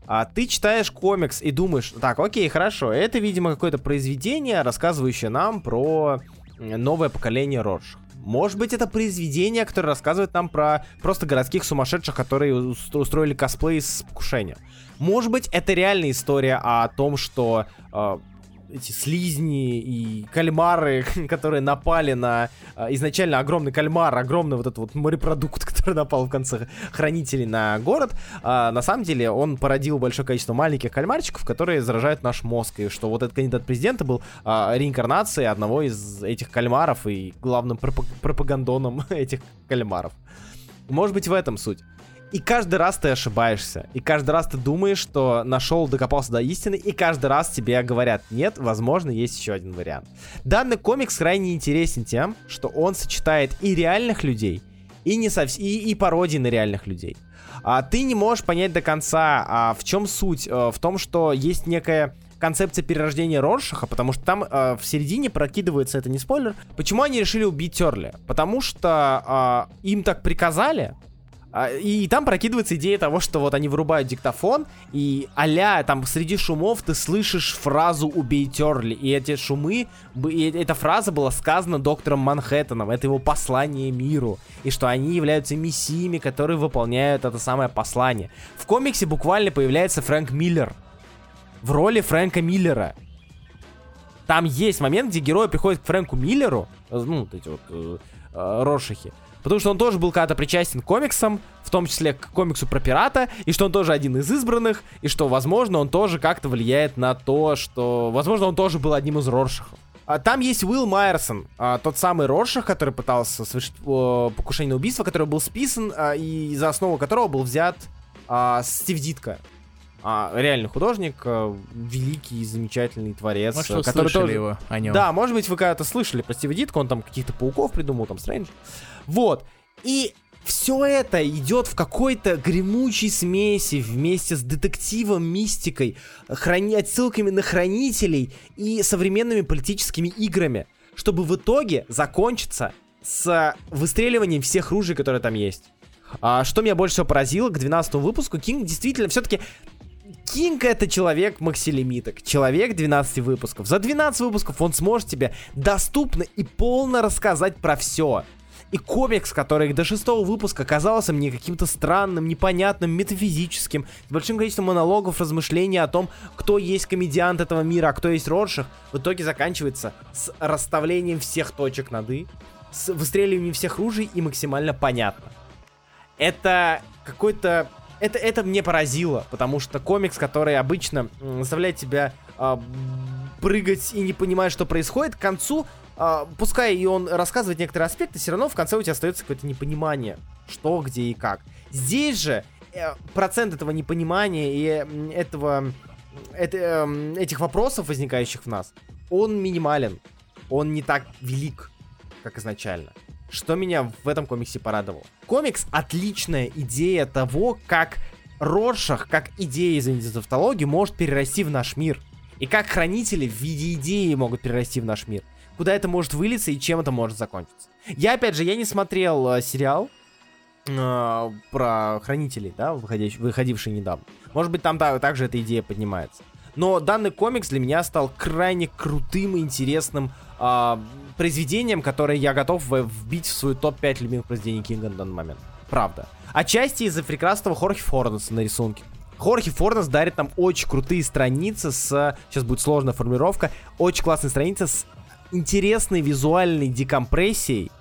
А ты читаешь комикс и думаешь, так, окей, хорошо, это, видимо, какое-то произведение, рассказывающее нам про новое поколение Роршах. Может быть, это произведение, которое рассказывает нам про просто городских сумасшедших, которые устро- устроили косплей с покушения. Может быть, это реальная история о том, что э, эти слизни и кальмары, которые напали на э, изначально огромный кальмар, огромный вот этот вот морепродукт, который напал в конце хранителей на город, а, на самом деле он породил большое количество маленьких кальмарчиков, которые заражают наш мозг, и что вот этот кандидат президента был а, реинкарнацией одного из этих кальмаров и главным пропаг- пропагандоном этих кальмаров. Может быть в этом суть. И каждый раз ты ошибаешься. И каждый раз ты думаешь, что нашел, докопался до истины. И каждый раз тебе говорят, нет, возможно, есть еще один вариант. Данный комикс крайне интересен тем, что он сочетает и реальных людей, и, не совс- и, и пародии на реальных людей. а, ты не можешь понять до конца, а, в чем суть. А, в том, что есть некая концепция перерождения Роршаха, потому что там э, в середине прокидывается, это не спойлер, почему они решили убить Терли? Потому что э, им так приказали, и там прокидывается идея того, что вот они вырубают диктофон, и аля там среди шумов ты слышишь фразу «убей Терли», и эти шумы, и эта фраза была сказана доктором Манхэттеном, это его послание миру, и что они являются мессиями, которые выполняют это самое послание. В комиксе буквально появляется Фрэнк Миллер. В роли Фрэнка Миллера. Там есть момент, где герой приходит к Фрэнку Миллеру, э, ну, вот эти вот э, э, Рошихи, Потому что он тоже был когда-то причастен к комиксам, в том числе к комиксу про пирата, и что он тоже один из избранных, и что, возможно, он тоже как-то влияет на то, что... Возможно, он тоже был одним из Роршахов. А, там есть Уилл Майерсон, а, тот самый Роршах, который пытался совершить о, покушение на убийство, который был списан, а, и за основу которого был взят а, Стив Дитко. А, реальный художник, а, великий, замечательный творец. Может, который слышали тоже... его о нем. Да, может быть, вы когда-то слышали про Стива Дитко, он там каких-то пауков придумал, там, Стрэндж. Вот. И все это идет в какой-то гремучей смеси вместе с детективом, мистикой, храни... отсылками на хранителей и современными политическими играми, чтобы в итоге закончиться с выстреливанием всех ружей, которые там есть. А, что меня больше всего поразило к 12 выпуску, Кинг действительно все-таки Кинг это человек максилимиток, человек 12 выпусков. За 12 выпусков он сможет тебе доступно и полно рассказать про все. И комикс, который до шестого выпуска казался мне каким-то странным, непонятным, метафизическим, с большим количеством монологов, размышлений о том, кто есть комедиант этого мира, а кто есть Роршах, в итоге заканчивается с расставлением всех точек над «и», с выстреливанием всех ружей и максимально понятно. Это какой-то... Это, это мне поразило, потому что комикс, который обычно заставляет тебя э, прыгать и не понимать, что происходит, к концу а, пускай и он рассказывает некоторые аспекты, все равно в конце у тебя остается какое-то непонимание, что, где и как. Здесь же э, процент этого непонимания и этого, это, э, этих вопросов, возникающих в нас, он минимален. Он не так велик, как изначально. Что меня в этом комиксе порадовало. Комикс отличная идея того, как Роршах, как идея из тавтологии, может перерасти в наш мир. И как хранители в виде идеи могут перерасти в наш мир куда это может вылиться и чем это может закончиться. Я, опять же, я не смотрел э, сериал э, про хранителей, да, выходящий, выходивший недавно. Может быть, там да, также эта идея поднимается. Но данный комикс для меня стал крайне крутым и интересным э, произведением, которое я готов вбить в свой топ-5 любимых произведений Кинга на данный момент. Правда. Отчасти из-за прекрасного Хорхи Форнеса на рисунке. Хорхи Форнес дарит нам очень крутые страницы с... Сейчас будет сложная формулировка. Очень классные страницы с интересной визуальной декомпрессией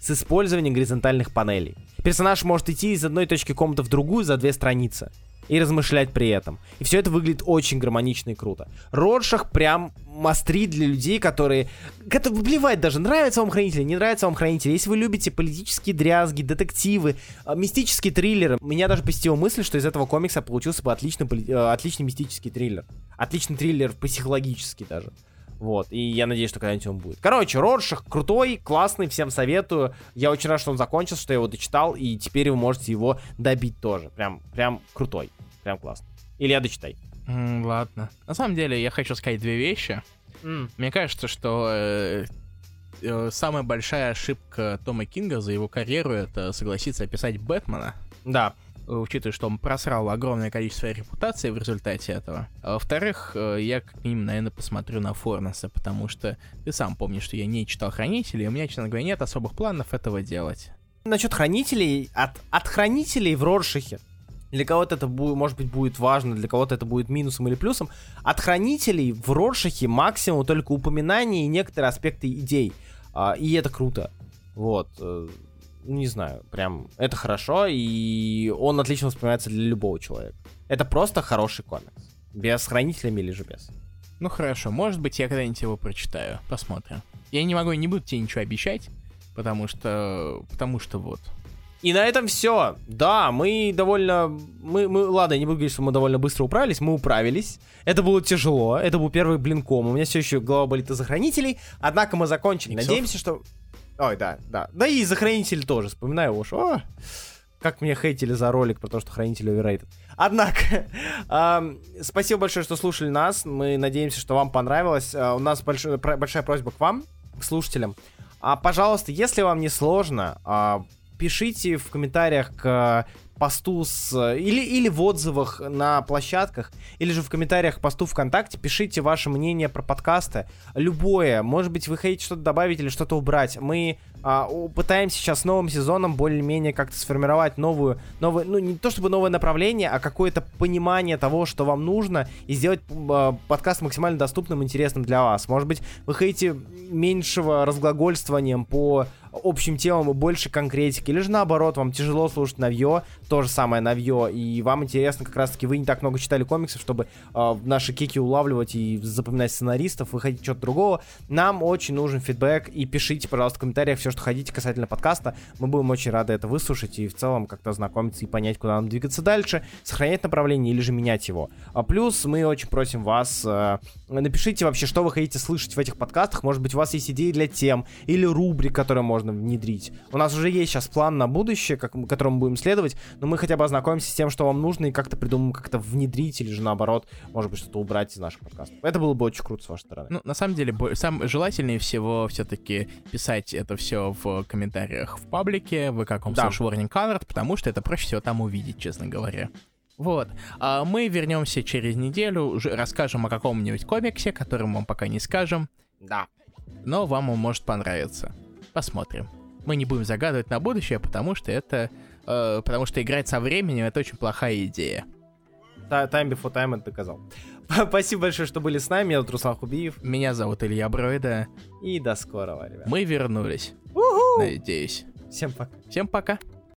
с использованием горизонтальных панелей. Персонаж может идти из одной точки комнаты в другую за две страницы и размышлять при этом. И все это выглядит очень гармонично и круто. Роршах прям мастрит для людей, которые... Это плевать даже, нравится вам Хранитель, не нравится вам Хранитель. Если вы любите политические дрязги, детективы, а, мистические триллеры, меня даже посетила мысль, что из этого комикса получился бы отличный, э, отличный мистический триллер. Отличный триллер психологический даже. Вот, и я надеюсь, что когда-нибудь он будет. Короче, Роршах крутой, классный, всем советую. Я очень рад, что он закончился, что я его дочитал, и теперь вы можете его добить тоже. Прям, прям крутой, прям классно. Или я дочитай. Mm, ладно. На самом деле, я хочу сказать две вещи. Mm. Мне кажется, что э, э, самая большая ошибка Тома Кинга за его карьеру это согласиться описать Бэтмена. Да учитывая, что он просрал огромное количество репутации в результате этого. А во-вторых, э, я как минимум, наверное, посмотрю на Форнеса, потому что ты сам помнишь, что я не читал Хранителей, и у меня, честно говоря, нет особых планов этого делать. Насчет Хранителей, от, от Хранителей в Роршихе, для кого-то это будет, может быть, будет важно, для кого-то это будет минусом или плюсом. От хранителей в Роршахе максимум только упоминания и некоторые аспекты идей. А, и это круто. Вот. Не знаю, прям это хорошо, и он отлично воспринимается для любого человека. Это просто хороший комикс. Без хранителями или же без. Ну хорошо, может быть, я когда-нибудь его прочитаю. Посмотрим. Я не могу, не буду тебе ничего обещать, потому что... Потому что вот. И на этом все. Да, мы довольно... Мы, мы, ладно, не буду говорить, что мы довольно быстро управились. Мы управились. Это было тяжело. Это был первый блинком. У меня все еще голова болит из-за хранителей. Однако мы закончили. Иксов? Надеемся, что... Ой, да, да. Да и за хранитель тоже. Вспоминаю уж. О, Как меня хейтили за ролик про то, что хранитель overrated. Однако, эм, спасибо большое, что слушали нас. Мы надеемся, что вам понравилось. Э, у нас большой, про- большая просьба к вам, к слушателям. А, пожалуйста, если вам не сложно, а, пишите в комментариях к посту с... Или, или в отзывах на площадках, или же в комментариях к посту ВКонтакте пишите ваше мнение про подкасты. Любое. Может быть, вы хотите что-то добавить или что-то убрать. Мы а, пытаемся сейчас новым сезоном более-менее как-то сформировать новую, новую, ну не то чтобы новое направление, а какое-то понимание того, что вам нужно, и сделать а, подкаст максимально доступным, интересным для вас. Может быть, вы хотите меньшего разглагольствованием по общим темам и больше конкретики, или же наоборот, вам тяжело слушать навье, то же самое навье, и вам интересно как раз-таки, вы не так много читали комиксов, чтобы э, наши кики улавливать и запоминать сценаристов, вы хотите чего-то другого, нам очень нужен фидбэк, и пишите, пожалуйста, в комментариях все, что хотите касательно подкаста, мы будем очень рады это выслушать и в целом как-то ознакомиться и понять, куда нам двигаться дальше, сохранять направление или же менять его. А плюс мы очень просим вас, э, напишите вообще, что вы хотите слышать в этих подкастах, может быть, у вас есть идеи для тем, или рубрик, которые можно внедрить. У нас уже есть сейчас план на будущее, как, которому будем следовать, но мы хотя бы ознакомимся с тем, что вам нужно, и как-то придумаем, как это внедрить, или же наоборот, может быть, что-то убрать из наших подкастов. Это было бы очень круто с вашей стороны. Ну, на самом деле, сам желательнее всего все-таки писать это все в комментариях в паблике, в каком Да. slash warning alert, потому что это проще всего там увидеть, честно говоря. Вот. А мы вернемся через неделю, уже расскажем о каком-нибудь комиксе, которым вам пока не скажем, Да. но вам он может понравиться. Посмотрим. Мы не будем загадывать на будущее, потому что это... э, потому что играть со временем это очень плохая идея. Time before time это доказал. Спасибо большое, что были с нами. Я зовут Руслан Хубиев. Меня зовут Илья Бройда. И до скорого, ребят. Мы вернулись. Надеюсь. Всем пока. Всем пока.